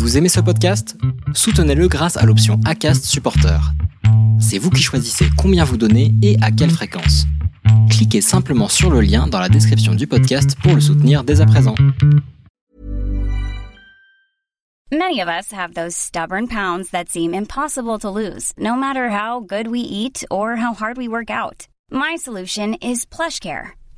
Vous aimez ce podcast? Soutenez-le grâce à l'option ACAST Supporter. C'est vous qui choisissez combien vous donnez et à quelle fréquence. Cliquez simplement sur le lien dans la description du podcast pour le soutenir dès à présent. Many of us have those stubborn pounds that seem impossible to lose, no matter how good we eat or how hard we work out. My solution is PlushCare.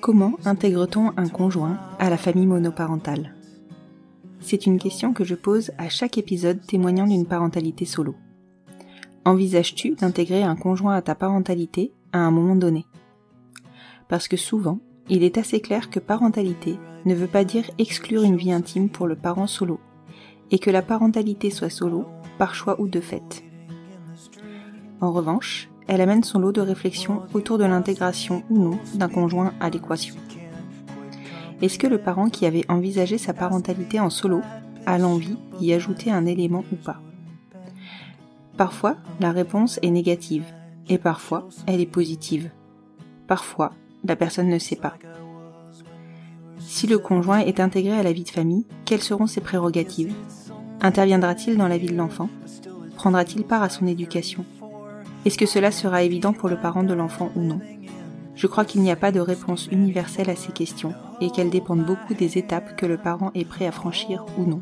Comment intègre-t-on un conjoint à la famille monoparentale? C'est une question que je pose à chaque épisode témoignant d'une parentalité solo. Envisages-tu d'intégrer un conjoint à ta parentalité à un moment donné? Parce que souvent, il est assez clair que parentalité ne veut pas dire exclure une vie intime pour le parent solo, et que la parentalité soit solo, par choix ou de fait. En revanche, elle amène son lot de réflexions autour de l'intégration ou non d'un conjoint à l'équation. Est-ce que le parent qui avait envisagé sa parentalité en solo a l'envie d'y ajouter un élément ou pas? Parfois, la réponse est négative, et parfois, elle est positive. Parfois, la personne ne sait pas. Si le conjoint est intégré à la vie de famille, quelles seront ses prérogatives? Interviendra-t-il dans la vie de l'enfant? Prendra-t-il part à son éducation? Est-ce que cela sera évident pour le parent de l'enfant ou non? Je crois qu'il n'y a pas de réponse universelle à ces questions et qu'elles dépendent beaucoup des étapes que le parent est prêt à franchir ou non,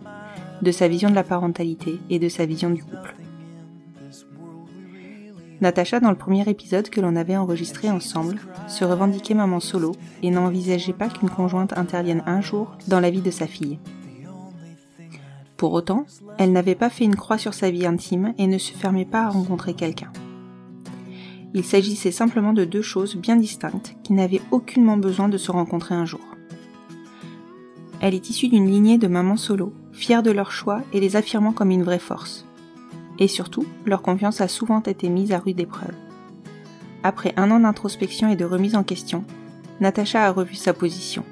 de sa vision de la parentalité et de sa vision du couple. Natacha, dans le premier épisode que l'on avait enregistré ensemble, se revendiquait maman solo et n'envisageait pas qu'une conjointe intervienne un jour dans la vie de sa fille. Pour autant, elle n'avait pas fait une croix sur sa vie intime et ne se fermait pas à rencontrer quelqu'un. Il s'agissait simplement de deux choses bien distinctes qui n'avaient aucunement besoin de se rencontrer un jour. Elle est issue d'une lignée de mamans solo, fières de leur choix et les affirmant comme une vraie force. Et surtout, leur confiance a souvent été mise à rude épreuve. Après un an d'introspection et de remise en question, Natacha a revu sa position.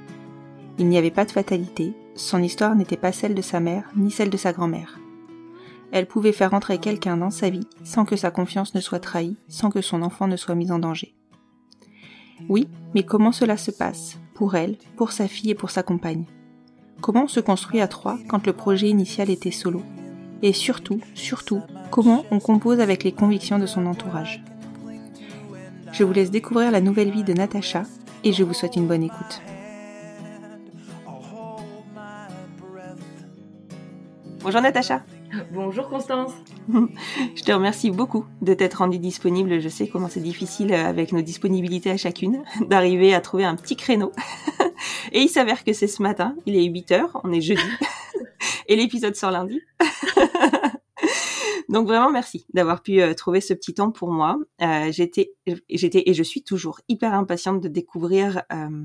Il n'y avait pas de fatalité, son histoire n'était pas celle de sa mère ni celle de sa grand-mère. Elle pouvait faire entrer quelqu'un dans sa vie sans que sa confiance ne soit trahie, sans que son enfant ne soit mis en danger. Oui, mais comment cela se passe Pour elle, pour sa fille et pour sa compagne? Comment on se construit à trois quand le projet initial était solo? Et surtout, surtout, comment on compose avec les convictions de son entourage? Je vous laisse découvrir la nouvelle vie de Natacha et je vous souhaite une bonne écoute. Bonjour Natacha Bonjour Constance. Je te remercie beaucoup de t'être rendue disponible. Je sais comment c'est difficile avec nos disponibilités à chacune d'arriver à trouver un petit créneau. Et il s'avère que c'est ce matin, il est 8 heures, on est jeudi, et l'épisode sort lundi. Donc vraiment merci d'avoir pu euh, trouver ce petit temps pour moi. Euh, j'étais, j'étais et je suis toujours hyper impatiente de découvrir euh,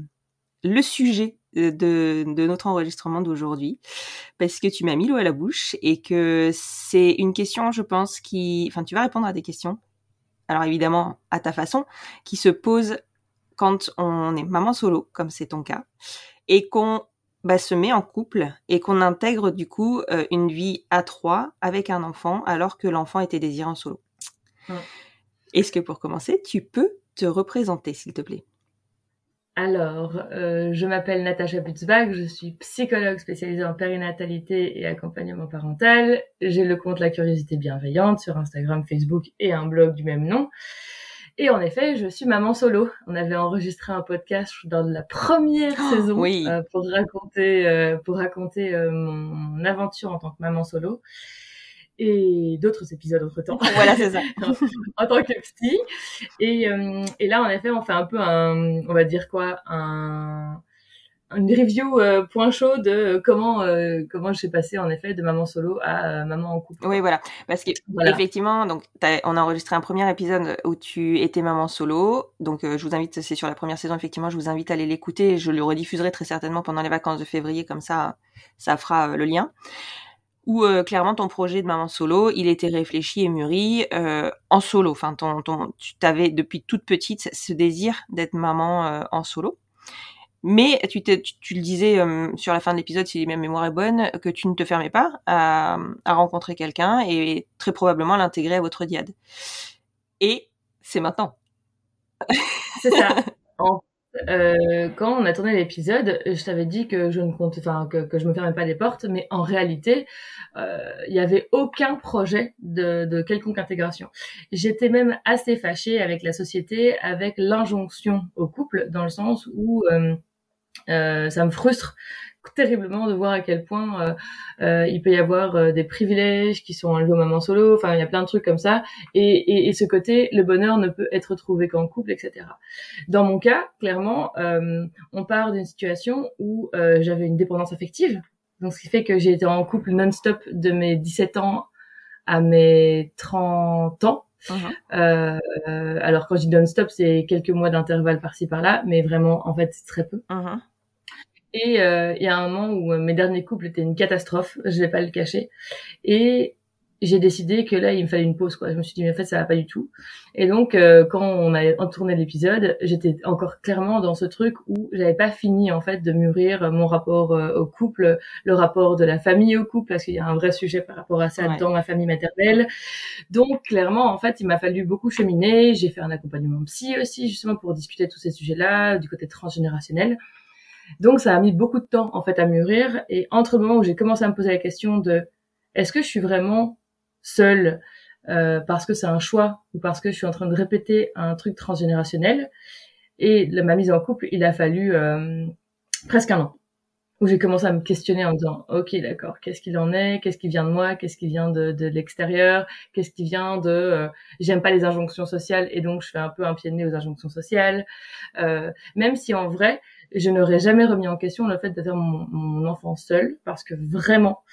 le sujet de, de notre enregistrement d'aujourd'hui parce que tu m'as mis l'eau à la bouche et que c'est une question, je pense, qui, enfin, tu vas répondre à des questions. Alors évidemment à ta façon, qui se pose quand on est maman solo, comme c'est ton cas, et qu'on bah, se met en couple et qu'on intègre du coup euh, une vie à trois avec un enfant alors que l'enfant était désiré en solo. Est-ce que pour commencer, tu peux te représenter, s'il te plaît? Alors, euh, je m'appelle Natacha Butzbach, je suis psychologue spécialisée en périnatalité et accompagnement parental. J'ai le compte La Curiosité Bienveillante sur Instagram, Facebook et un blog du même nom. Et en effet, je suis maman solo. On avait enregistré un podcast dans la première oh, saison euh, pour raconter, euh, pour raconter mon aventure en tant que maman solo et d'autres épisodes entre temps. Voilà, c'est ça. en tant que psy. Et, euh, et là, en effet, on fait un peu un, on va dire quoi, un, une review euh, point chaud de comment euh, comment je suis passée en effet de maman solo à maman en couple. Oui voilà parce que effectivement donc on a enregistré un premier épisode où tu étais maman solo donc je vous invite c'est sur la première saison effectivement je vous invite à aller l'écouter je le rediffuserai très certainement pendant les vacances de février comme ça ça fera le lien où euh, clairement ton projet de maman solo, il était réfléchi et mûri euh, en solo. Enfin, ton, ton, tu t'avais depuis toute petite ce désir d'être maman euh, en solo. Mais tu, tu, le disais sur la fin de l'épisode, si ma mémoire est bonne, que tu ne te fermais pas à, à rencontrer quelqu'un et très probablement l'intégrer à votre diade. Et c'est maintenant. C'est ça. Euh, quand on a tourné l'épisode, je t'avais dit que je ne compte, enfin que, que je me fermais pas les portes, mais en réalité, euh, il n'y avait aucun projet de, de quelconque intégration. J'étais même assez fâchée avec la société, avec l'injonction au couple, dans le sens où euh, euh ça me frustre terriblement de voir à quel point euh, euh, il peut y avoir euh, des privilèges qui sont enlevés aux mamans solo. Enfin, il y a plein de trucs comme ça. Et, et, et ce côté, le bonheur ne peut être trouvé qu'en couple, etc. Dans mon cas, clairement, on part d'une situation où j'avais une dépendance affective. Donc, ce qui fait que j'ai été en couple non-stop de mes 17 ans à mes 30 ans. Uh-huh. Euh, alors quand je dis non-stop, c'est quelques mois d'intervalle par-ci par-là, mais vraiment, en fait, c'est très peu. Uh-huh. Et euh, il y a un moment où euh, mes derniers couples étaient une catastrophe, je vais pas le cacher. Et j'ai décidé que là, il me fallait une pause. Quoi. Je me suis dit, mais en fait, ça va pas du tout. Et donc, euh, quand on a tourné l'épisode, j'étais encore clairement dans ce truc où j'avais pas fini en fait de mûrir mon rapport au couple, le rapport de la famille au couple, parce qu'il y a un vrai sujet par rapport à ça dans ma famille maternelle. Donc, clairement, en fait, il m'a fallu beaucoup cheminer. J'ai fait un accompagnement psy aussi, justement, pour discuter de tous ces sujets-là, du côté transgénérationnel. Donc ça a mis beaucoup de temps en fait à mûrir. Et entre le moment où j'ai commencé à me poser la question de est-ce que je suis vraiment seule euh, parce que c'est un choix ou parce que je suis en train de répéter un truc transgénérationnel et ma mise en couple il a fallu euh, presque un an où j'ai commencé à me questionner en disant ok d'accord qu'est-ce qu'il en est? Qu'est-ce qui vient de moi? Qu'est-ce qui vient de, de l'extérieur? Qu'est-ce qui vient de euh, j'aime pas les injonctions sociales et donc je fais un peu un pied de nez aux injonctions sociales. Euh, même si en vrai je n'aurais jamais remis en question le fait d'avoir mon, mon, enfant seul parce que vraiment,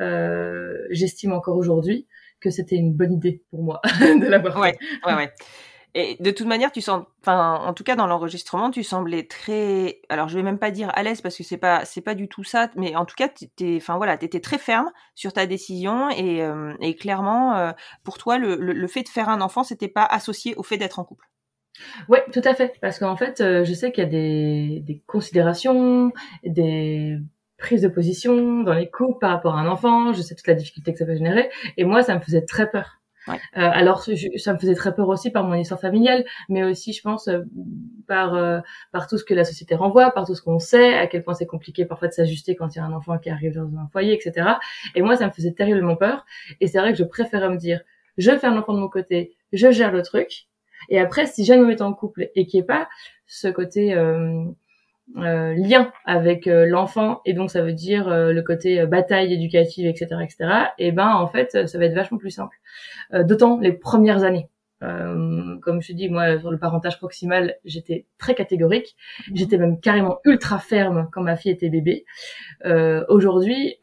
euh, j'estime encore aujourd'hui que c'était une bonne idée pour moi de l'avoir. Ouais, ouais, ouais. Et de toute manière, tu sens, enfin, en tout cas dans l'enregistrement, tu semblais très, alors je vais même pas dire à l'aise parce que c'est pas, c'est pas du tout ça, mais en tout cas, t'es, enfin voilà, t'étais très ferme sur ta décision et, euh, et clairement, euh, pour toi, le, le, le, fait de faire un enfant, c'était pas associé au fait d'être en couple. Oui, tout à fait. Parce qu'en fait, euh, je sais qu'il y a des, des, considérations, des prises de position dans les couples par rapport à un enfant. Je sais toute la difficulté que ça peut générer. Et moi, ça me faisait très peur. Ouais. Euh, alors, ça me faisait très peur aussi par mon histoire familiale, mais aussi, je pense, euh, par euh, par tout ce que la société renvoie, par tout ce qu'on sait, à quel point c'est compliqué parfois de s'ajuster quand il y a un enfant qui arrive dans un foyer, etc. Et moi, ça me faisait terriblement peur. Et c'est vrai que je préférais me dire, je fais un enfant de mon côté, je gère le truc, et après, si jamais on est en couple et qu'il n'y ait pas ce côté euh, euh, lien avec euh, l'enfant, et donc ça veut dire euh, le côté bataille éducative, etc., etc., et ben en fait, ça va être vachement plus simple. D'autant les premières années. comme je dis, moi, sur le parentage proximal, j'étais très catégorique. J'étais même carrément ultra ferme quand ma fille était bébé. Aujourd'hui,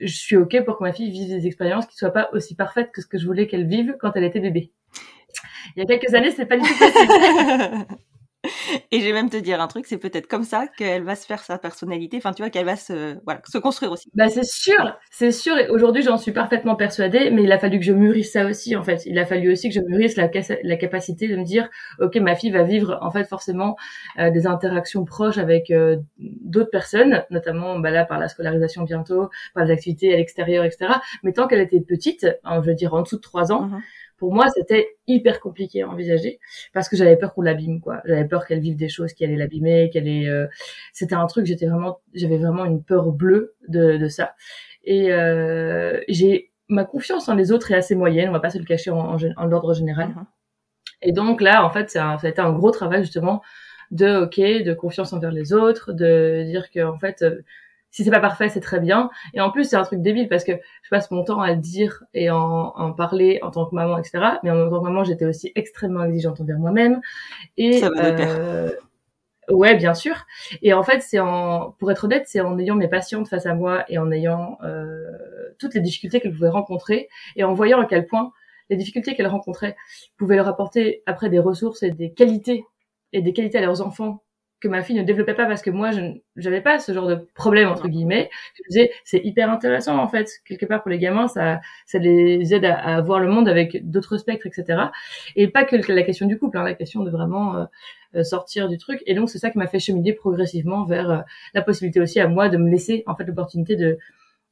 je suis ok pour que ma fille vive des expériences qui soient pas aussi parfaites que ce que je voulais qu'elle vive quand elle était bébé. Il y a quelques années, c'est pas du tout possible. Et je vais même te dire un truc, c'est peut-être comme ça qu'elle va se faire sa personnalité. Enfin, tu vois, qu'elle va se, voilà, se construire aussi. Bah, c'est sûr, c'est sûr. Et aujourd'hui, j'en suis parfaitement persuadée, mais il a fallu que je mûrisse ça aussi, en fait. Il a fallu aussi que je mûrisse la, la capacité de me dire, OK, ma fille va vivre, en fait, forcément, euh, des interactions proches avec euh, d'autres personnes, notamment, bah, là, par la scolarisation bientôt, par les activités à l'extérieur, etc. Mais tant qu'elle était petite, hein, je veux dire, en dessous de trois ans, mm-hmm pour moi, c'était hyper compliqué à envisager parce que j'avais peur qu'on l'abîme, quoi. J'avais peur qu'elle vive des choses qui allaient l'abîmer, qu'elle ait. Euh, c'était un truc, j'étais vraiment, j'avais vraiment une peur bleue de, de ça. Et euh, j'ai ma confiance en les autres est assez moyenne. On va pas se le cacher en, en, ordre général. Mm-hmm. Et donc là, en fait, ça a été un gros travail justement de ok, de confiance envers les autres, de dire que en fait euh, si c'est pas parfait, c'est très bien. Et en plus, c'est un truc débile parce que je passe mon temps à le dire et en, en parler en tant que maman, etc. Mais en tant que maman, j'étais aussi extrêmement exigeante envers moi-même. Et Ça euh, ouais, bien sûr. Et en fait, c'est en, pour être honnête, c'est en ayant mes patientes face à moi et en ayant euh, toutes les difficultés qu'elles pouvaient rencontrer et en voyant à quel point les difficultés qu'elles rencontraient pouvaient leur apporter après des ressources et des qualités et des qualités à leurs enfants que ma fille ne développait pas parce que moi je n'avais pas ce genre de problème entre guillemets. Je me disais c'est hyper intéressant en fait. Quelque part pour les gamins ça ça les aide à, voir le monde avec d'autres spectres etc et pas que la question du couple hein, la question de vraiment euh, euh, sortir du truc. Et donc c'est ça qui m'a fait cheminer progressivement vers euh, la possibilité aussi à moi de me laisser en fait l'opportunité de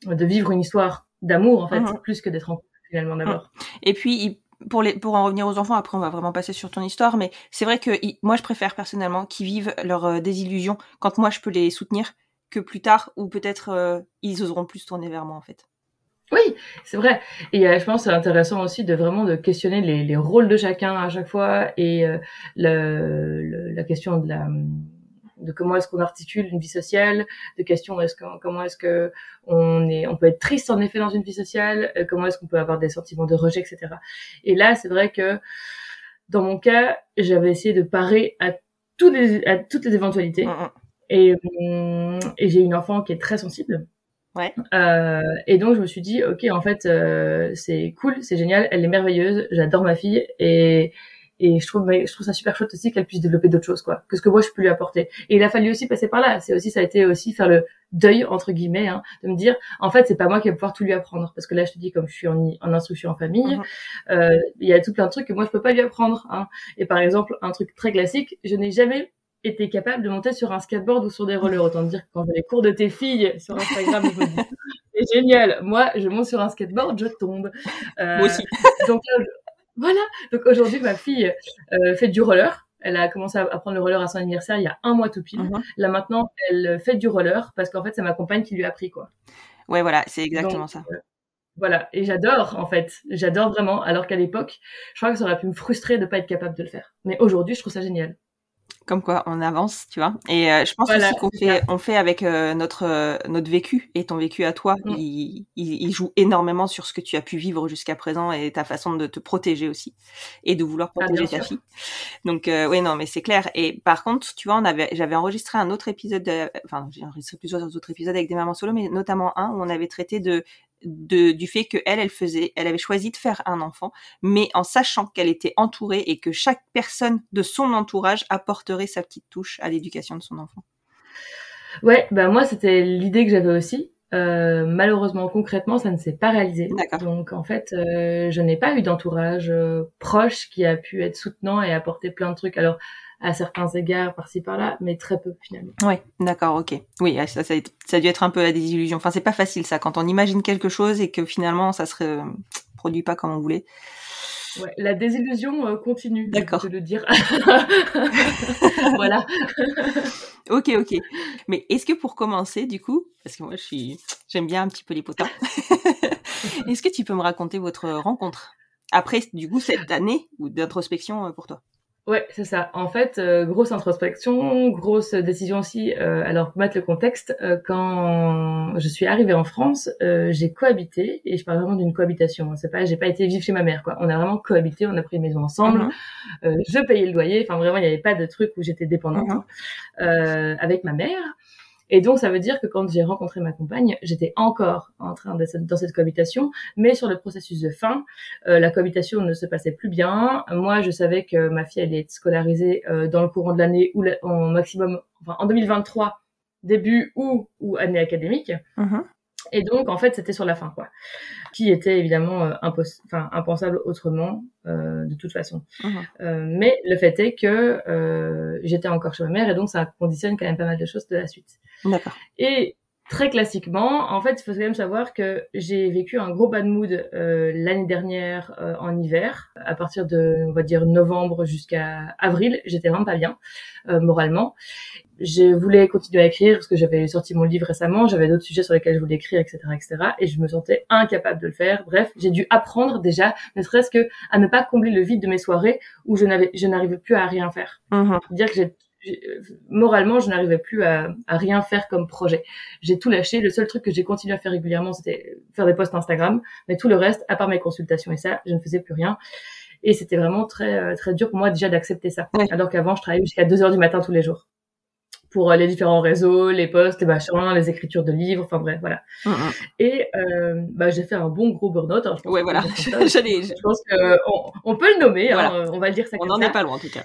de vivre une histoire d'amour en fait plus que d'être en couple finalement d'abord. Et puis pour, en revenir aux enfants, après on va vraiment passer sur ton histoire, mais c'est vrai que moi je préfère personnellement qu'ils vivent leur euh, désillusion quand moi je peux les soutenir que plus tard où peut-être euh, ils oseront plus tourner vers moi en fait. Oui, c'est vrai. Et euh, je pense c'est intéressant aussi de vraiment de questionner les, les, rôles de chacun à chaque fois et la question de la de comment est-ce qu'on articule une vie sociale, de questions est-ce que comment est-ce que on est on peut être triste en effet dans une vie sociale, euh, comment est-ce qu'on peut avoir des sentiments de rejet, etc. Et là, c'est vrai que dans mon cas, j'avais essayé de parer à toutes les à toutes les éventualités. Mm, mm. Et, hum, et j'ai une enfant qui est très sensible. Ouais. Euh, et donc je me suis dit ok en fait euh, c'est cool c'est génial elle est merveilleuse j'adore ma fille et et je trouve je trouve ça super chouette aussi qu'elle puisse développer d'autres choses quoi que ce que moi je peux lui apporter. Et il a fallu aussi passer par là. C'est aussi ça a été aussi faire le deuil entre guillemets hein, de me dire en fait c'est pas moi qui vais pouvoir tout lui apprendre. Parce que là je te dis comme je suis en, en instruction en famille mhm. euh, il y a tout plein de trucs que moi je peux pas lui apprendre hein. et par exemple un truc très classique je n'ai jamais été capable de monter sur un skateboard ou sur des rollers. Autant dire que quand j'ai les cours de tes filles sur Instagram je me dis c'est génial. Moi je monte sur un skateboard je tombe. Euh, moi aussi. donc voilà. Donc aujourd'hui, ma fille euh, fait du roller. Elle a commencé à apprendre le roller à son anniversaire il y a un mois tout pile. Mhm. Là maintenant, elle fait du roller parce qu'en fait, c'est ma compagne qui lui a appris quoi. Ouais, voilà, c'est exactement ça. Euh, voilà, et j'adore en fait, j'adore vraiment. Alors qu'à l'époque, je crois que ça aurait pu me frustrer de pas être capable de le faire. Mais aujourd'hui, je trouve ça génial comme quoi on avance, tu vois. Et euh, je pense aussi qu'on fait, on fait avec euh, notre euh, notre vécu et ton vécu à toi, mm. il, il, joue énormément sur ce que tu as pu vivre jusqu'à présent et ta façon de te protéger aussi et de vouloir ah, protéger ta fille. Donc oui, non, mais c'est clair. Et par contre, tu vois, on avait, j'avais enregistré un autre épisode, enfin j'ai enregistré plusieurs autres épisodes avec des mamans solo, mais notamment un où on avait traité de de, du fait que elle, elle faisait, elle avait choisi de faire un enfant, mais en sachant qu'elle était entourée et que chaque personne de son entourage apporterait sa petite touche à l'éducation de son enfant. Ouais, bah moi c'était l'idée que j'avais aussi. Euh, malheureusement, concrètement, ça ne s'est pas réalisé. Donc en fait, euh, je n'ai pas eu d'entourage euh, proche qui a pu être soutenant et apporter plein de trucs. Alors à certains égards par-ci par-là, mais très peu finalement. Ouais, d'accord, ok. Oui, ça, ça, a dû être un peu la désillusion. Enfin, c'est pas facile ça quand on imagine quelque chose et que finalement ça se euh, produit pas comme on voulait. Ouais, la désillusion euh, continue. D'accord. De le dire. voilà. ok, ok. Mais est-ce que pour commencer, du coup, parce que moi je suis, j'aime bien un petit peu les potins. est-ce que tu peux me raconter votre rencontre après, du coup, cette année ou d'introspection euh, pour toi? Ouais, c'est ça. En fait, euh, grosse introspection, grosse décision aussi. Euh, alors, pour mettre le contexte, euh, quand je suis arrivée en France, j'ai cohabité et je parle vraiment d'une cohabitation. C'est pas, j'ai pas été vivre chez ma mère, quoi. On a vraiment cohabité, on a pris une maison ensemble. Mhm. je payais le loyer. Enfin, vraiment, il n'y avait pas de truc où j'étais dépendante mhm. avec ma mère. Et donc, ça veut dire que quand j'ai rencontré ma compagne, j'étais encore en train d'être dans cette cohabitation, mais sur le processus de fin, euh, la cohabitation ne se passait plus bien. Moi, je savais que ma fille allait être scolarisée euh, dans le courant de l'année ou en maximum, enfin, en 2023, début ou, ou année académique. Mhm. Et donc, en fait, c'était sur la fin, quoi. Qui était évidemment euh, impos- impensable autrement, euh, de toute façon. Mhm. Euh, mais le fait est que euh, j'étais encore chez ma mère, et donc ça conditionne quand même pas mal de choses de la suite. D'accord. Et très classiquement, en fait, il faut quand même savoir que j'ai vécu un gros bad mood euh, l'année dernière euh, en hiver. À partir de, on va dire, novembre jusqu'à avril, j'étais vraiment pas bien euh, moralement. Je voulais continuer à écrire parce que j'avais sorti mon livre récemment, j'avais d'autres sujets sur lesquels je voulais écrire, etc., etc. Et je me sentais incapable de le faire. Bref, j'ai dû apprendre déjà, ne serait-ce que à ne pas combler le vide de mes soirées où je n'avais, je n'arrivais plus à rien faire dire que j'ai- moralement je n'arrivais plus à, à rien faire comme projet. J'ai tout lâché. Le seul truc que j'ai continué à faire régulièrement c'était faire des posts Instagram. Mais tout le reste à part mes consultations et ça je ne faisais plus rien. Et c'était vraiment très euh, très dur pour moi déjà d'accepter ça. Ouais. alors qu'avant je travaillais jusqu'à 2 heures du matin tous les jours. Pour euh, les différents réseaux les posts les machins les écritures de livres enfin bref voilà. Mhm. et euh, bah j'ai fait un bon gros burn-out hein, Ouais, que voilà. je pense que on, peut le nommer Voilà. hein, on va le dire ça On n'en est pas loin en tout cas.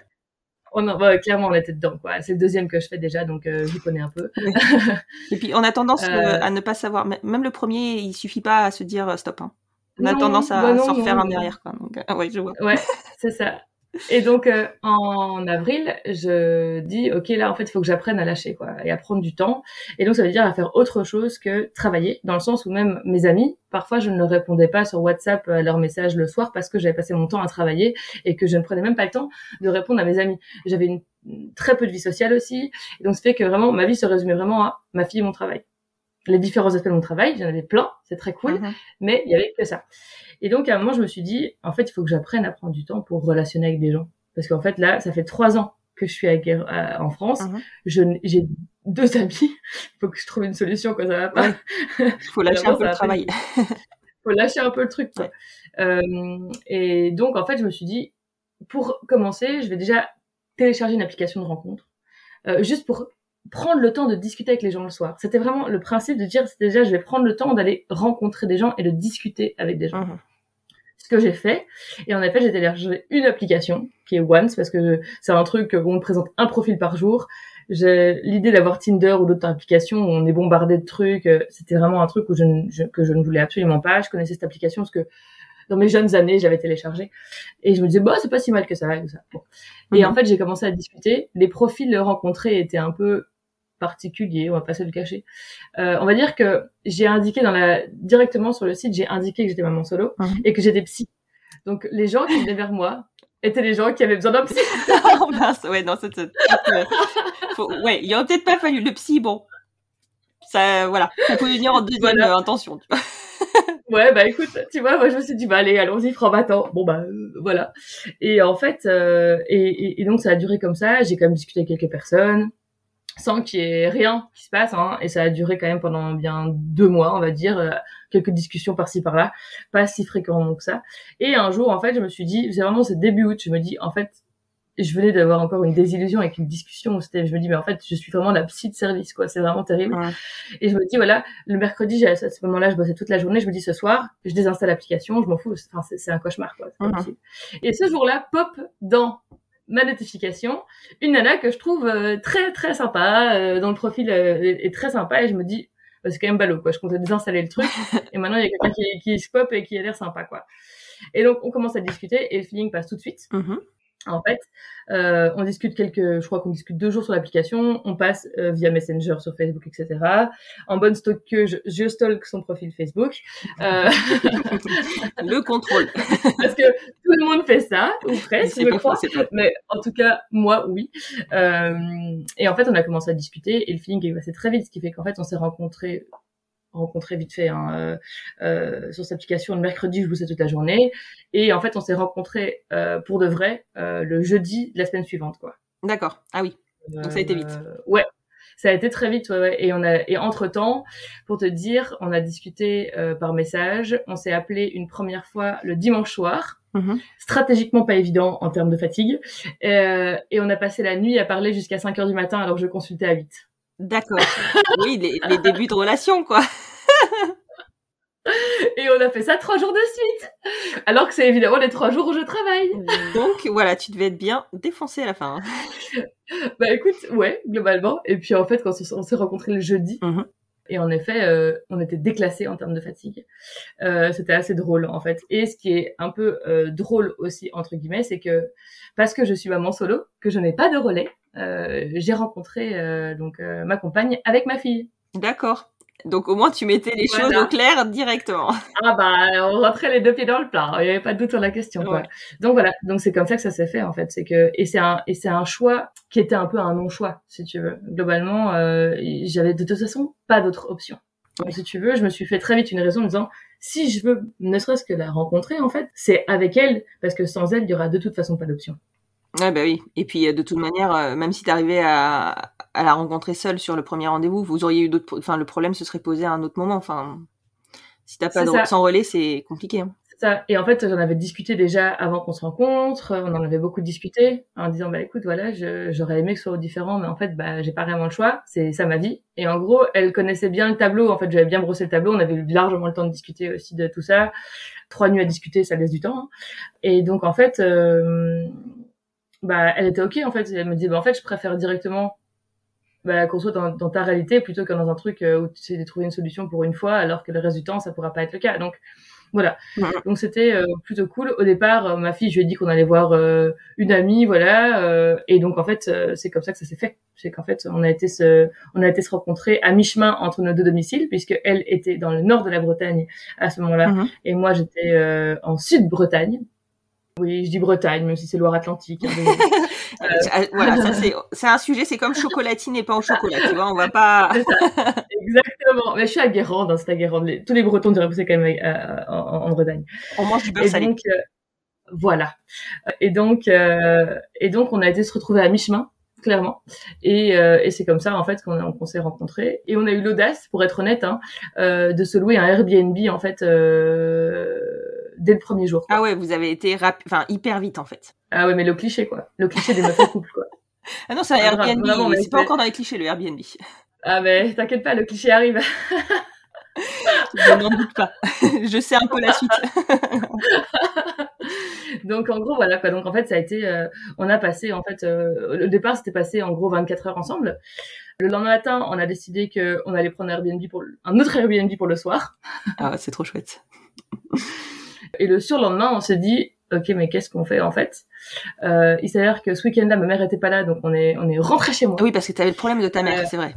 On en, clairement, on était dedans, quoi. C'est le deuxième que je fais déjà, donc euh, je connais un peu. Et puis on a tendance Euh, euh, à ne pas savoir. Même le premier, il suffit pas à se dire euh, stop. hein. On a tendance à bah non, s'en refaire un derrière quoi. Donc, ouais, je vois. Ouais, c'est ça. Et donc, euh, en avril, je dis, OK, là, en fait, il faut que j'apprenne à lâcher, quoi, et à prendre du temps. Et donc, ça veut dire à faire autre chose que travailler, dans le sens où même mes amis, parfois, je ne répondais pas sur WhatsApp à leurs messages le soir parce que j'avais passé mon temps à travailler et que je ne prenais même pas le temps de répondre à mes amis. J'avais une, très peu de vie sociale aussi. Et donc, ça fait que vraiment, ma vie se résumait vraiment à ma fille et mon travail. Les différents aspects de mon travail, j'en avais plein, c'est très cool Mhm. mais il y avait que ça. Et donc à un moment, je me suis dit, en fait, il faut que j'apprenne à prendre du temps pour relationner avec des gens, parce qu'en fait là, ça fait trois ans que je suis à à- en France. Mhm. J'ai deux amis. Il faut que je trouve une solution quand ça va pas. Il faut lâcher un peu le travail. faut lâcher un peu le truc. Quoi. Euh, et donc en fait, je me suis dit, pour commencer, je vais déjà télécharger une application de rencontre, euh, juste pour prendre le temps de discuter avec les gens le soir. C'était vraiment le principe de dire, c'est déjà, je vais prendre le temps d'aller rencontrer des gens et de discuter avec des gens Mhm. ce que j'ai fait. Et en effet, j'ai téléchargé une application qui est Once parce que c'est un truc où on me présente un profil par jour. J'ai l'idée d'avoir Tinder ou d'autres applications où on est bombardé de trucs. euh, C'était vraiment un truc où je, ne- je- que je ne voulais absolument pas. Je connaissais cette application parce que dans mes jeunes années, je l'avais téléchargée. Et je me disais, bah, c'est pas si mal que ça. et tout ça. Bon. Et Mhm. en fait, j'ai commencé à discuter. Les profils rencontrés étaient un peu particuliers, on va pas se le cacher. Euh, on va dire que j'ai indiqué dans la directement sur le site, j'ai indiqué que j'étais maman solo Mhm. et que j'étais psy. Donc les gens qui venaient vers moi étaient les gens qui avaient besoin d'un psy. oh mince, ouais, non, c'est. Ouais, il aurait peut-être pas fallu. Le psy, bon. Ça, voilà. Ça peut venir en deuxième Voilà. intention. Tu vois. Ouais, bah écoute, tu vois, moi je me suis dit, bah allez, allons-y, franc battant. Bon bah euh, voilà. Et en fait, euh, et, et- et donc ça a duré comme ça. J'ai quand même discuté avec quelques personnes sans qu'il y ait rien qui se passe. Hein, et ça a duré quand même pendant bien deux mois, on va dire, euh, quelques discussions par-ci par-là, pas si fréquemment que ça. Et un jour, en fait, je me suis dit, c'est vraiment ce début août, je me dis, en fait, je venais d'avoir encore une désillusion avec une discussion où c'était, je me dis, mais en fait, je suis vraiment la psy de service, quoi. C'est vraiment terrible. Ouais. Et je me dis, voilà, le mercredi, à ce moment-là, je bossais toute la journée. Je me dis, ce soir, je désinstalle l'application, je m'en fous. Enfin, c'est un cauchemar, quoi. Pas. Et ce jour-là, pop dans ma notification, une nana que je trouve euh, très, très sympa, euh, dont le profil euh, est, très sympa. Et je me dis, bah, c'est quand même ballot, quoi. Je comptais désinstaller le truc. et maintenant, il y a quelqu'un qui, qui se pop et qui a l'air sympa, quoi. Et donc, on commence à discuter et le feeling passe tout de suite. Mhm. En fait, euh, on discute quelques, je crois qu'on discute deux jours sur l'application, on passe euh, via Messenger sur Facebook, etc. En bonne stockeuse, je stalk son profil Facebook, euh, Le contrôle. parce que tout le monde fait ça, ou presque, je crois. pas. Mais en tout cas, moi, oui. Euh, et en fait, on a commencé à discuter et le feeling est passé très vite, ce qui fait qu'en fait, on s'est rencontrés rencontré vite fait hein, euh, euh, sur cette application le mercredi je bossais toute la journée et en fait on s'est rencontrés euh, pour de vrai euh, le jeudi de la semaine suivante quoi D'accord. Ah oui. Donc ça a été vite. Ouais, ça a été très vite, ouais, ouais. Et on a et entre temps, pour te dire, on a discuté euh, par message. On s'est appelé une première fois le dimanche soir. Mhm. Stratégiquement pas évident en termes de fatigue. Euh, et on a passé la nuit à parler jusqu'à 5 heures du matin alors que je consultais à 8. D'accord. oui, les, les débuts de relation, quoi. Et on a fait ça trois jours de suite. Alors que c'est évidemment les trois jours où je travaille. Donc voilà, tu devais être bien défoncé à la fin. hein. Bah écoute, ouais, globalement. Et puis en fait, quand on s'est rencontrés le jeudi, Mhm. et en effet, euh, on était déclassés en termes de fatigue. Euh, C'était assez drôle en fait. Et ce qui est un peu euh, drôle aussi entre guillemets, c'est que parce que je suis maman solo, que je n'ai pas de relais, j'ai rencontré euh, donc euh, ma compagne avec ma fille. D'accord. Donc au moins tu mettais les Voilà. choses au clair directement. Ah bah on rentrait les deux pieds dans le plat, il n'y avait pas de doute sur la question. Quoi. Donc voilà, donc c'est comme ça que ça s'est fait en fait, c'est que et c'est un et c'est un choix qui était un peu un non choix si tu veux. Globalement, euh, j'avais de toute façon pas d'autre option. Donc, si tu veux, je me suis fait très vite une raison en me disant si je veux ne serait-ce que la rencontrer en fait, c'est avec elle parce que sans elle il y aura de toute façon pas d'option. Ouais bah oui. Et puis euh, de toute manière, euh, même si t'arrivais à, à la rencontrer seule sur le premier rendez-vous, vous auriez eu d'autres. Enfin le problème se serait posé à un autre moment. Enfin si t'as pas de ça. sans relais, c'est compliqué. hein. Ça. Et en fait, j'en avais discuté déjà avant qu'on se rencontre. On en avait beaucoup discuté en disant, bah écoute, voilà, j'aurais aimé que ce soit différent, mais en fait, bah j'ai pas vraiment le choix. C'est ça ma vie. Et en gros, elle connaissait bien le tableau. En fait, j'avais bien brossé le tableau. On avait eu largement le temps de discuter aussi de tout ça. Trois nuits à discuter, ça laisse du temps. hein. Et donc en fait, euh, bah elle était ok. En fait, elle me dit, bah en fait, je préfère directement. Bah, qu'on soit dans, dans ta réalité plutôt que dans un truc euh, où tu essaies de trouver une solution pour une fois alors que le reste du temps ça pourra pas être le cas donc voilà donc c'était euh, plutôt cool. Au départ, euh, ma fille, je lui ai dit qu'on allait voir euh, une amie, voilà. et donc en fait, c'est comme ça que ça s'est fait. C'est qu'en fait, on a été se, on a été se rencontrer à mi-chemin entre nos deux domiciles, puisque elle était dans le nord de la Bretagne à ce moment-là, Mhm. et moi j'étais en sud-Bretagne. Oui, je dis Bretagne, même si c'est Loire-Atlantique. hein. Euh, voilà, ça c'est c'est un sujet. C'est comme chocolatine et pas au chocolat. Tu vois, on va pas. Ça. Exactement. Mais je suis à Guérande, hein, c'est à Guérande. Les- Tous les Bretons diraient que c'est quand même euh, en, en Bretagne. On mange du beurre Et salé. donc, euh, voilà. Et donc, euh, et donc, on a été se retrouver à mi-chemin, clairement. Et, euh, et c'est comme ça, en fait, qu'on s'est rencontrés. Et on a eu l'audace, pour être honnête, hein, euh, de se louer un Airbnb, en fait, euh, dès le premier jour. quoi. Ah ouais, vous avez été rapi- enfin hyper vite en fait. Ah ouais, mais le cliché, quoi. Le cliché des meufs en couple, quoi. Ah non, c'est un Ah, Airbnb. vraiment, mais c'est pas encore dans les clichés le Airbnb. Ah mais t'inquiète pas, le cliché arrive. Je n'en doute pas. Je sais un peu la suite. Donc en gros voilà quoi. Donc en fait ça a été, euh, on a passé en fait, euh, le départ c'était passé en gros 24 heures ensemble. Le lendemain matin on a décidé que on allait prendre un Airbnb pour le- un autre Airbnb pour le soir. Ah, c'est trop chouette. Et le surlendemain on s'est dit ok mais qu'est-ce qu'on fait en fait? Euh, Il s'avère que ce week-end-là ma mère était pas là donc on est on est rentré chez moi. Ah oui, parce que tu avais le problème de ta mère, Euh, c'est vrai.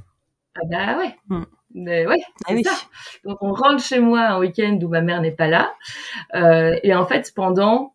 Ah bah ouais. Hmm. Mais ouais. Ah c'est oui. ça. Donc on rentre chez moi un week-end où ma mère n'est pas là. Euh, et en fait, pendant,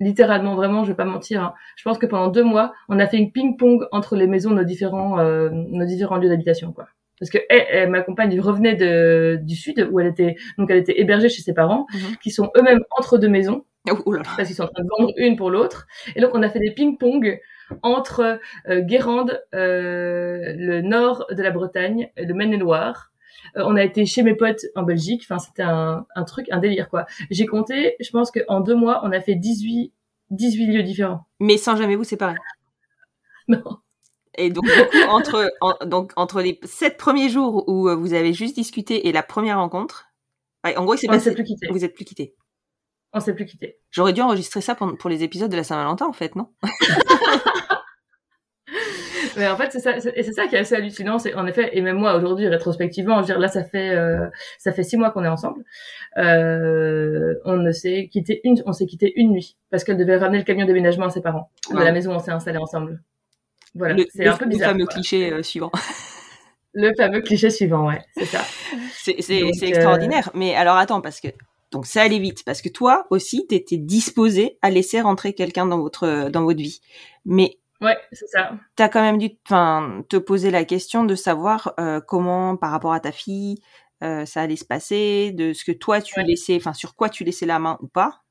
littéralement, vraiment, je vais pas mentir, hein, je pense que pendant deux mois, on a fait une ping-pong entre les maisons nos différents, euh, nos différents lieux d'habitation, quoi. Parce que elle, elle, ma compagne revenait de, du sud où elle était, donc elle était hébergée chez ses parents, Mhm. qui sont eux-mêmes entre deux maisons Oh, oh là là. parce qu'ils sont en train de vendre une pour l'autre. Et donc on a fait des ping-pong entre euh, Guérande, euh, le nord de la Bretagne, et le Maine-et-Loire. Euh, on a été chez mes potes en Belgique. Enfin, c'était un, un truc, un délire quoi. J'ai compté, je pense qu'en deux mois, on a fait 18, 18 lieux différents. Mais sans jamais vous séparer. Non. Et donc, du coup, entre, en- donc, entre les sept premiers jours où euh, vous avez juste discuté et la première rencontre, ouais, en gros, ne passé. plus quitté. Vous êtes plus quittés. On s'est plus quitté. J'aurais dû enregistrer ça pour, pour les épisodes de la Saint-Valentin, en fait, non? Mais en fait, c'est ça, c'est- et c'est ça qui est assez hallucinant. C'est en effet, et même moi aujourd'hui, rétrospectivement, je veux dire là, ça fait euh, ça fait six mois qu'on est ensemble. Euh, on ne s'est quitté une, on s'est quitté une nuit parce qu'elle devait ramener le camion déménagement à ses parents de Ouais. la maison où on s'est installé ensemble. Voilà, le, c'est le- un peu le bizarre. fameux quoi. cliché euh, suivant. Le fameux cliché suivant, ouais, c'est ça. C'est c'est- Donc, c'est euh, extraordinaire. Mais alors attends, parce que donc ça allait vite, parce que toi aussi, t'étais disposé à laisser rentrer quelqu'un dans votre dans votre vie. Mais Ouais, c'est ça. t'as quand même dû, te poser la question de savoir euh, comment, par rapport à ta fille, euh, ça allait se passer, de ce que toi tu Ouais. laissais, enfin, sur quoi tu laissais la main ou pas.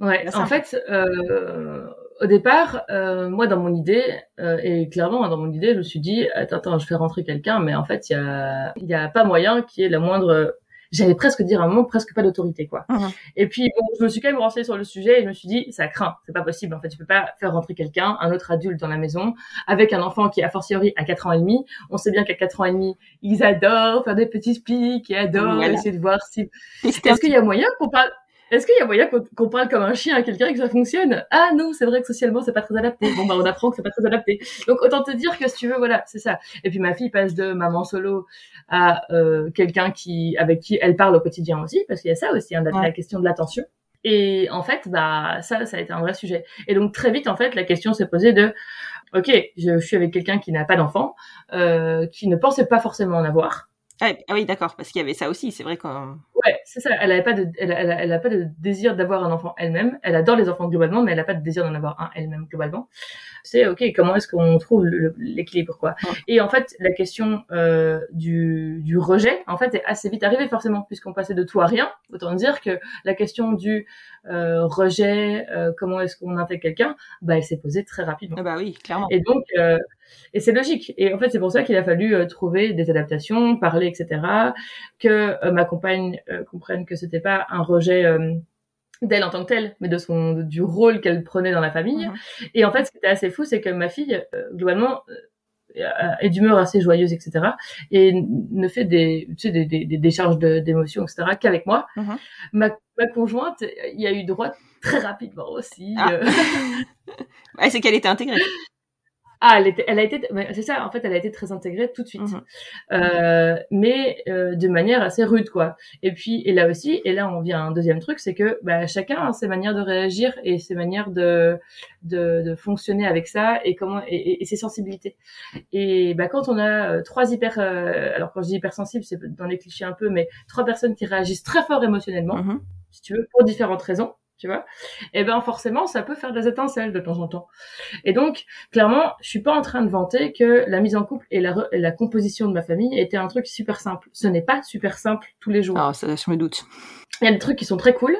Ouais, en fait, euh, au départ, euh, moi dans mon idée, euh, et clairement dans mon idée, je me suis dit, attends, attends, je fais rentrer quelqu'un, mais en fait, il y a, il y a pas moyen qu'il y ait la moindre j'allais presque dire à un moment presque pas d'autorité quoi. Mhm. Et puis bon, je me suis quand même renseignée sur le sujet et je me suis dit ça craint, c'est pas possible en fait, tu peux pas faire rentrer quelqu'un, un autre adulte dans la maison avec un enfant qui a fortiori à 4 ans et demi. On sait bien qu'à 4 ans et demi, ils adorent faire des petits pics et adorent Voilà. essayer de voir si est-ce qu'il y a moyen qu'on parle est-ce qu'il y a moyen qu'on parle comme un chien à quelqu'un et que ça fonctionne? Ah non, c'est vrai que socialement c'est pas très adapté. Bon bah on apprend que c'est pas très adapté. Donc autant te dire que si tu veux voilà, c'est ça. Et puis ma fille passe de maman solo à euh, quelqu'un qui avec qui elle parle au quotidien aussi parce qu'il y a ça aussi hein, la, Ouais. la question de l'attention. Et en fait bah ça ça a été un vrai sujet. Et donc très vite en fait la question s'est posée de OK, je, je suis avec quelqu'un qui n'a pas d'enfant, euh, qui ne pensait pas forcément en avoir. Ah, ah oui, d'accord, parce qu'il y avait ça aussi. C'est vrai qu'on. Ouais, c'est ça. Elle avait pas de, elle, elle, pas de désir d'avoir un enfant elle-même. Elle adore les enfants globalement, mais elle a pas de désir d'en avoir un elle-même globalement. C'est ok. Comment est-ce qu'on trouve l'équilibre quoi Ouais. Et en fait, la question euh, du, du rejet, en fait, est assez vite arrivée forcément, puisqu'on passait de tout à rien. Autant dire que la question du euh, rejet, euh, comment est-ce qu'on intègre quelqu'un, bah, elle s'est posée très rapidement. Ah bah oui, clairement. Et donc, euh, et c'est logique. Et en fait, c'est pour ça qu'il a fallu euh, trouver des adaptations, parler, etc. Que euh, ma compagne euh, comprenne que c'était pas un rejet euh, d'elle en tant que telle, mais de son du rôle qu'elle prenait dans la famille. Mhm. Et en fait, ce qui était assez fou, c'est que ma fille, euh, globalement, euh, est d'humeur assez joyeuse, etc. Et ne fait des, tu sais, des, des, des décharges de- d'émotions, etc. qu'avec moi. Mhm. Ma, ma conjointe, il y a eu droit très rapidement aussi. Ah. euh, Ouais, c'est qu'elle était intégrée. Ah, elle, était, elle a été, c'est ça, en fait, elle a été très intégrée tout de suite, Mhm. euh, mais euh, de manière assez rude, quoi. Et puis, et là aussi, et là on vient à un deuxième truc, c'est que bah, chacun a ses manières de réagir et ses manières de, de, de fonctionner avec ça et comment et, et- et ses sensibilités. Et bah, quand on a euh, trois hyper, euh, alors quand je dis hypersensibles, c'est dans les clichés un peu, mais trois personnes qui réagissent très fort émotionnellement, Mhm. si tu veux, pour différentes raisons, tu vois, et ben forcément, ça peut faire des étincelles de temps en temps. Et donc, clairement, je suis pas en train de vanter que la mise en couple et la, et la composition de ma famille était un truc super simple. Ce n'est pas super simple tous les jours. Ah, ça, je me doute. Il y a des trucs qui sont très cool,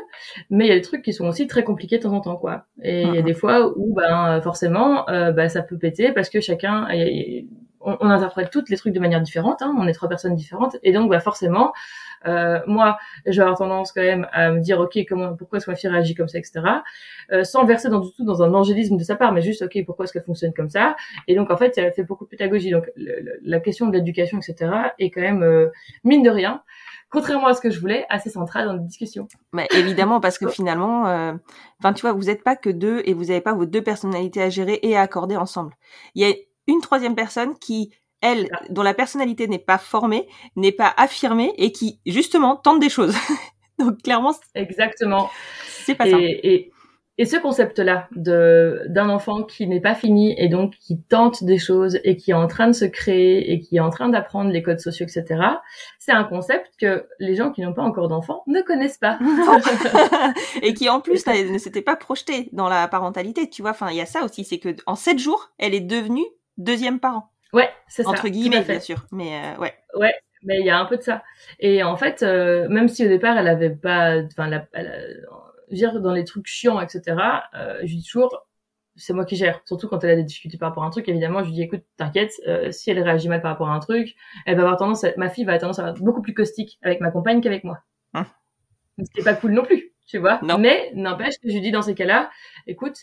mais il y a des trucs qui sont aussi très compliqués de temps en temps, quoi. Et il y a des fois où, ben, forcément, euh, ben, ça peut péter parce que chacun, on, on interprète toutes les trucs de manière différente. Hein, on est trois personnes différentes, et donc, bah, forcément, euh, moi, je vais avoir tendance quand même à me dire, ok, comment, pourquoi est-ce que ma fille réagit comme ça, etc. Euh, sans verser dans du tout dans un angélisme de sa part, mais juste, ok, pourquoi est-ce qu'elle fonctionne comme ça? Et donc, en fait, elle fait beaucoup de pédagogie. Donc, le- le- la question de l'éducation, etc., est quand même euh, mine de rien contrairement à ce que je voulais, assez centrale dans la discussion. Mais évidemment, parce que finalement, euh, enfin, tu vois, vous n'êtes pas que deux et vous n'avez pas vos deux personnalités à gérer et à accorder ensemble. Il y a une troisième personne qui, elle, dont la personnalité n'est pas formée, n'est pas affirmée et qui, justement, tente des choses. Donc, clairement, Exactement. c'est pas simple. Et, et, et ce concept-là de d'un enfant qui n'est pas fini et donc qui tente des choses et qui est en train de se créer et qui est en train d'apprendre les codes sociaux, etc. C'est un concept que les gens qui n'ont pas encore d'enfants ne connaissent pas. et qui en plus ne s'était pas projetée dans la parentalité, tu vois. Enfin, il y a ça aussi, c'est que en sept jours, elle est devenue deuxième parent, ouais, c'est ça. entre guillemets, bien sûr. Mais euh, ouais. Ouais, mais il y a un peu de ça. Et en fait, euh, même si au départ elle avait pas, enfin, dire dans les trucs chiants, etc. Euh, je lui dis toujours, c'est moi qui gère. Surtout quand elle a des difficultés par rapport à un truc, évidemment, je lui dis écoute, t'inquiète, euh, si elle réagit mal par rapport à un truc, elle va avoir tendance, à- ma fille va avoir tendance à être beaucoup plus caustique avec ma compagne qu'avec moi. Hum. Ce qui pas cool non plus, tu vois. Non. Mais n'empêche que je lui dis dans ces cas-là, écoute.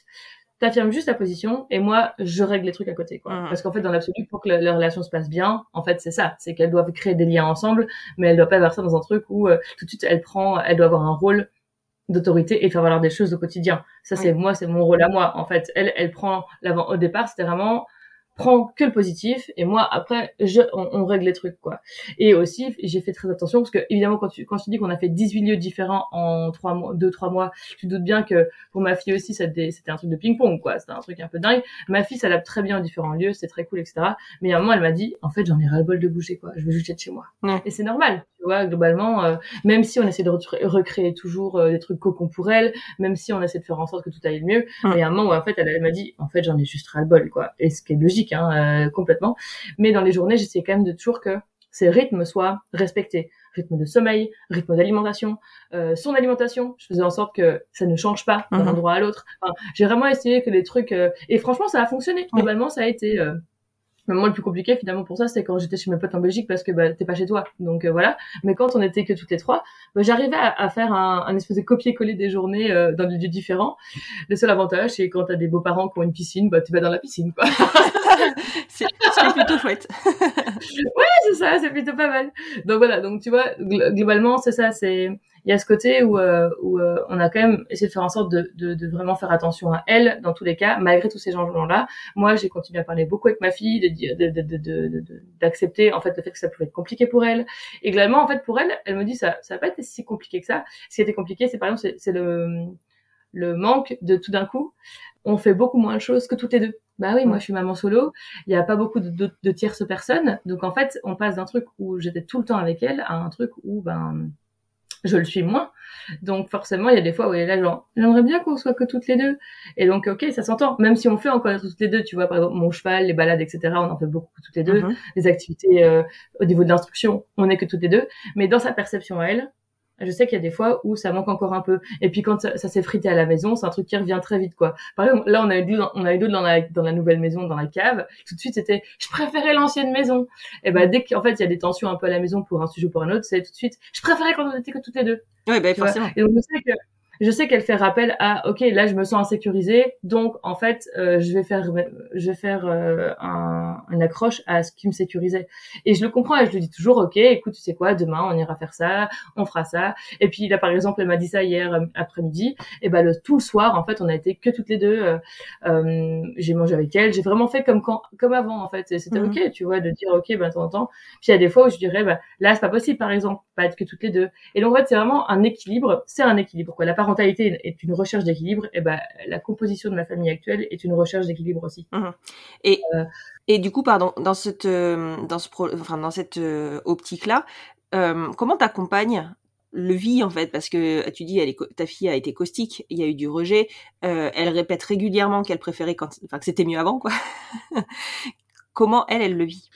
T'affirmes juste la position et moi je règle les trucs à côté quoi. Mhm. Parce qu'en fait dans l'absolu pour que la, la relation se passe bien, en fait c'est ça, c'est qu'elles doivent créer des liens ensemble, mais elle doit pas verser dans un truc où euh, tout de suite elle prend, elle doit avoir un rôle d'autorité et faire valoir des choses au quotidien. Ça c'est moi, c'est mon rôle à moi. En fait, elle, elle prend l'avant. Au départ, c'était vraiment prend que le positif et moi après je on, on règle les trucs quoi. Et aussi j'ai fait très attention parce que évidemment quand tu quand je te dis qu'on a fait 18 lieux différents en trois mois deux trois mois tu te doutes bien que pour ma fille aussi c'était un truc de ping pong quoi. C'était un truc un peu dingue. Ma fille s'adapte très bien aux différents lieux c'est très cool etc mais à un moment elle m'a dit en fait j'en ai ras le bol de bouger quoi. Je veux juste être chez moi. Ouais. et c'est normal tu vois globalement euh, même si on essaie de re- recréer toujours euh, des trucs cocons pour elle même si on essaie de faire en sorte que tout aille mieux. Mm. mais à un moment où en fait elle, elle m'a dit en fait j'en ai juste ras le bol quoi et ce qui est logique hein, euh, complètement. Mais dans les journées j'essaie quand même de toujours que ces rythmes soient respectés. Rythme de sommeil rythme d'alimentation euh, son alimentation. Je faisais en sorte que ça ne change pas d'un Mhm. endroit à l'autre. Enfin, j'ai vraiment essayé que les trucs euh, et franchement ça a fonctionné. Globalement ça a été euh, moment le plus compliqué finalement pour ça, c'est quand j'étais chez mes potes en Belgique parce que bah, t'es pas chez toi, donc euh, voilà. Mais quand on était que toutes les trois, bah, j'arrivais à, à, faire un, un espèce de copier-coller des journées euh, dans des lieux différents. Le seul avantage, c'est quand t'as des beaux-parents qui ont une piscine, bah tu vas dans la piscine, quoi. c'est plutôt chouette. ouais, c'est ça, c'est plutôt pas mal. Donc voilà, donc tu vois, globalement, c'est ça, c'est il y a ce côté où, euh, où euh, on a quand même essayé de faire en sorte de, de, de, vraiment faire attention à elle dans tous les cas, malgré tous ces changements-là. Moi, j'ai continué à parler beaucoup avec ma fille, de d'accepter en fait le fait que ça pouvait être compliqué pour elle. Et globalement, en fait, pour elle, elle me dit ça, ça va pas été si compliqué que ça. Ce qui était compliqué, c'est par exemple, c'est le le manque de tout d'un coup, on fait beaucoup moins de choses que toutes les deux. Bah oui, moi je suis maman solo, il y a pas beaucoup de, de, de tierces personnes, donc en fait on passe d'un truc où j'étais tout le temps avec elle à un truc où ben je le suis moins. Donc forcément, il y a des fois où elle est là genre, j'aimerais bien qu'on soit que toutes les deux. Et donc ok, ça s'entend. Même si on fait encore toutes les deux, tu vois, par exemple mon cheval, les balades, etc. On en fait beaucoup toutes les deux. Mm-hmm. Les activités euh, au niveau de l'instruction, on est que toutes les deux. Mais dans sa perception à elle, je sais qu'il y a des fois où ça manque encore un peu. Et puis quand ça, s'est frité à la maison, c'est un truc qui revient très vite, quoi. Par exemple, là, on a eu deux, on a eu deux dans la, dans la nouvelle maison, dans la cave. Tout de suite, c'était, je préférais l'ancienne maison. Et ben, dès qu'en fait, il y a des tensions un peu à la maison pour un sujet ou pour un autre, c'est tout de suite, je préférais quand on était que toutes les deux. Oui, ben, forcément. Et donc, je sais que je sais qu'elle fait rappel à ok là je me sens insécurisée donc en fait euh, je vais faire je vais faire euh, un, une accroche à ce qui me sécurisait. Et je le comprends et je lui dis toujours ok écoute tu sais quoi demain on ira faire ça on fera ça. Et puis là par exemple elle m'a dit ça hier euh, après-midi. Et ben le tout le soir en fait on a été que toutes les deux euh, j'ai mangé avec elle. J'ai vraiment fait comme quand comme avant en fait. C'était mhm. ok tu vois de dire ok ben de temps en temps. Puis il y a des fois où je dirais bah là c'est pas possible par exemple pas être que toutes les deux. Et donc en fait c'est vraiment un équilibre c'est un équilibre quoi. La parentalité est une recherche d'équilibre, et ben la composition de ma famille actuelle est une recherche d'équilibre aussi. Mmh et euh, et du coup, pardon, dans cette euh, dans ce enfin dans cette euh, optique là, comment t'accompagnes le vie en fait? Parce que tu dis elle est, ta fille a été caustique il y a eu du rejet elle répète régulièrement qu'elle préférait quand enfin que c'était mieux avant quoi. Comment elle elle le vit?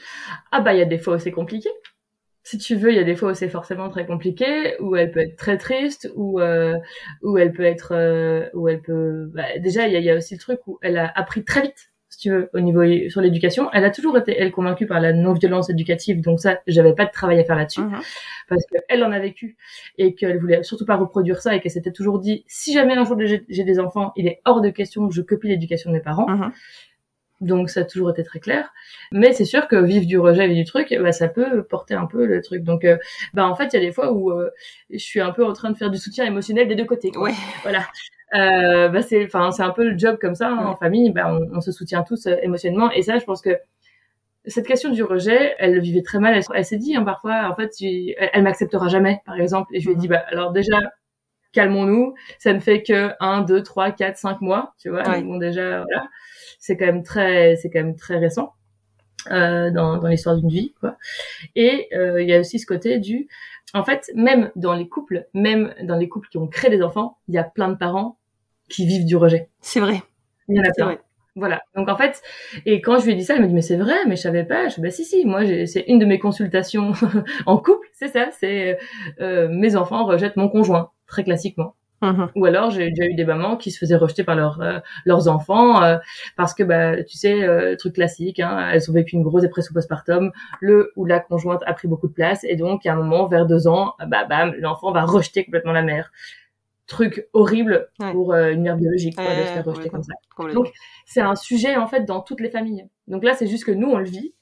Ah bah il y a des fois où c'est compliqué si tu veux, il y a des fois où c'est forcément très compliqué, où elle peut être très triste, où euh, où elle peut être, euh, où elle peut. Bah, déjà, il y a, y a, aussi le truc où elle a appris très vite, si tu veux, au niveau sur l'éducation. Elle a toujours été elle convaincue par la non-violence éducative, donc ça, j'avais pas de travail à faire là-dessus, mhm. parce qu'elle en a vécu et qu'elle voulait surtout pas reproduire ça et qu'elle s'était toujours dit si jamais un jour j'ai des enfants, il est hors de question que je copie l'éducation de mes parents. Mhm donc ça a toujours été très clair. Mais c'est sûr que vivre du rejet et du truc, bah, ça peut porter un peu le truc. Donc, euh, bah en fait, il y a des fois où euh, je suis un peu en train de faire du soutien émotionnel des deux côtés. Quoi. Ouais. Voilà. Euh, bah c'est, enfin, c'est un peu le job comme ça hein, en famille. Bah, on, on, se soutient tous euh, émotionnellement. Et ça, je pense que cette question du rejet, elle le vivait très mal. Elle, s'est dit hein, parfois, en fait, elle, elle m'acceptera jamais, par exemple. Et je lui ai dit, bah alors déjà, calmons-nous. Ça ne fait que un, deux, trois, quatre, cinq mois, tu vois. Bon, déjà, voilà c'est quand même très, c'est quand même très récent. Euh, dans, dans l'histoire d'une vie, quoi. Et euh, il y a aussi ce côté du, en fait, même dans les couples, même dans les couples qui ont créé des enfants, il y a plein de parents qui vivent du rejet. C'est vrai. Il y en a plein. Voilà. Donc en fait, et quand je lui ai dit ça, elle me dit mais c'est vrai, mais je savais pas. Je dis bah si si, moi c'est une de mes consultations en couple, c'est ça, c'est euh, mes enfants rejettent mon conjoint très classiquement. Mhm. Ou alors j'ai déjà eu des mamans qui se faisaient rejeter par leurs euh, leurs enfants euh, parce que bah tu sais euh, truc classique, hein, elles ont vécu une grosse dépression postpartum, le ou la conjointe a pris beaucoup de place et donc à un moment vers deux ans, bah bam l'enfant va rejeter complètement la mère. Truc horrible pour une mère biologique de se faire rejeter comme ça. Donc c'est un sujet en fait dans toutes les familles. Donc là c'est juste que nous on le vit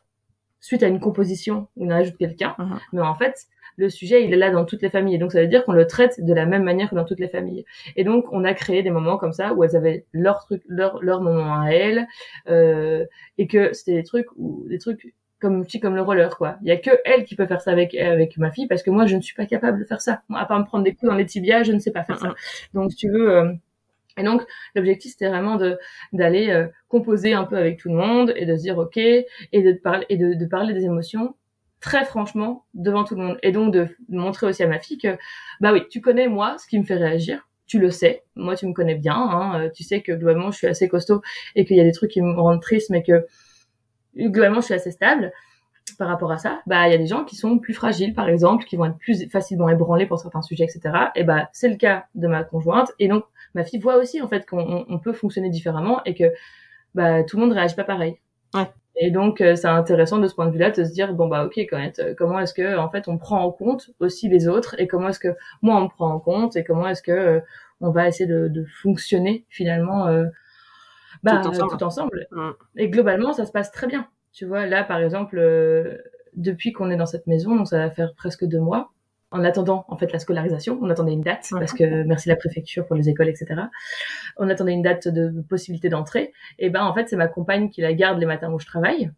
suite à une composition où on ajoute quelqu'un, mhm. mais en fait le sujet, il est là dans toutes les familles. Et donc, ça veut dire qu'on le traite de la même manière que dans toutes les familles. Et donc, on a créé des moments comme ça où elles avaient leur truc, leur, leur moment à elles, euh, et que c'était des trucs ou des trucs comme comme le roller quoi. Il y a que elle qui peut faire ça avec avec ma fille parce que moi je ne suis pas capable de faire ça. Moi, à part me prendre des coups dans les tibias, je ne sais pas faire ça. Donc si tu veux euh, et donc l'objectif c'était vraiment de d'aller euh, composer un peu avec tout le monde et de se dire ok et de parler et de, de parler des émotions très franchement devant tout le monde. Et donc de montrer aussi à ma fille que bah oui tu connais moi ce qui me fait réagir. Tu le sais. Moi tu me connais bien hein, euh, tu sais que globalement je suis assez costaud et qu'il y a des trucs qui me rendent triste mais que globalement je suis assez stable par rapport à ça. Bah il y a des gens qui sont plus fragiles par exemple qui vont être plus facilement ébranlés pour certains sujets etc et bah c'est le cas de ma conjointe. Et donc ma fille voit aussi en fait qu'on peut fonctionner différemment et que bah tout le monde réagit pas pareil. Ouais Et donc, euh, c'est intéressant de ce point de vue-là de se dire bon bah ok, quand même, comment est-ce que en fait on prend en compte aussi les autres et comment est-ce que moi on me prend en compte et comment est-ce que euh, on va essayer de, de fonctionner finalement euh, bah, Tout ensemble. tout ensemble. Mm. Et globalement, ça se passe très bien. Tu vois, là par exemple, euh, depuis qu'on est dans cette maison, donc ça va faire presque deux mois. En attendant en fait la scolarisation, on attendait une date parce que merci la préfecture pour les écoles, etc. On attendait une date de possibilité d'entrée. Et ben en fait c'est ma compagne qui la garde les matins où je travaille.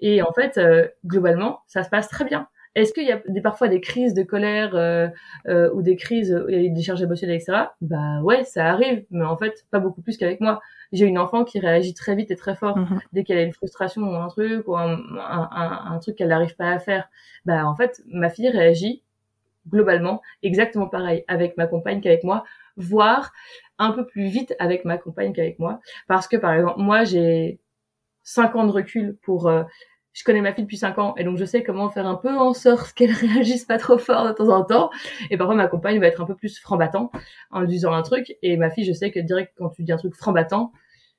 Et en fait euh, globalement ça se passe très bien. Est-ce qu'il y a des, parfois des crises de colère euh, euh, ou des crises où il y a des charges émotionnelles, etc. Bah ouais, ça arrive, mais en fait pas beaucoup plus qu'avec moi. J'ai une enfant qui réagit très vite et très fort Mhm. dès qu'elle a une frustration ou un truc ou un, un, un- un truc qu'elle n'arrive pas à faire. Bah en fait ma fille réagit globalement exactement pareil avec ma compagne qu'avec moi, voire un peu plus vite avec ma compagne qu'avec moi, parce que par exemple moi j'ai cinq ans de recul pour euh, je connais ma fille depuis 5 ans et donc je sais comment faire un peu en sorte qu'elle réagisse pas trop fort de temps en temps. Et parfois ma compagne va être un peu plus franc-battant en lui disant un truc et ma fille je sais que direct quand tu dis un truc franc-battant,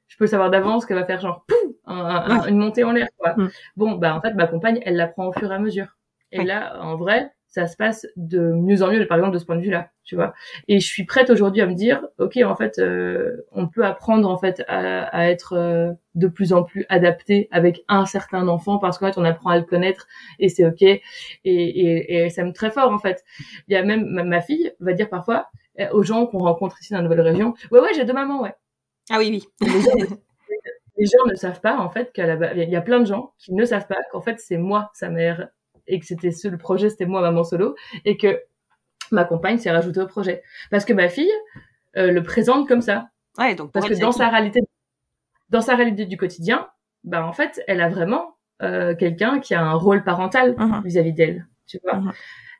je peux savoir d'avance qu'elle va faire genre pouf, un- un- une montée en l'air quoi. Mm. Bon bah en fait ma compagne elle l'apprend au fur et à mesure. Et Ouais. là en vrai ça se passe de mieux en mieux par exemple de ce point de vue-là, tu vois. Et je suis prête aujourd'hui à me dire ok en fait euh, on peut apprendre en fait à, à être euh, de plus en plus adapté avec un certain enfant parce qu'en fait on apprend à le connaître et c'est ok et, et, et ça me très fort en fait. Il y a même ma, fille va dire parfois euh, aux gens qu'on rencontre ici dans la nouvelle région ouais ouais j'ai deux mamans ouais. Ah oui, oui. Les gens, ne- savent pas en fait qu'à la il y a plein de gens qui ne savent pas qu'en fait c'est moi sa mère et que c'était ce le projet c'était moi maman solo et que ma compagne s'est rajoutée au projet parce que ma fille euh, le présente comme ça Ouais, donc parce que dans sa réalité, dans sa réalité du quotidien, bah en fait, elle a vraiment euh, quelqu'un qui a un rôle parental Mhm. vis-à-vis d'elle, tu vois. Mhm.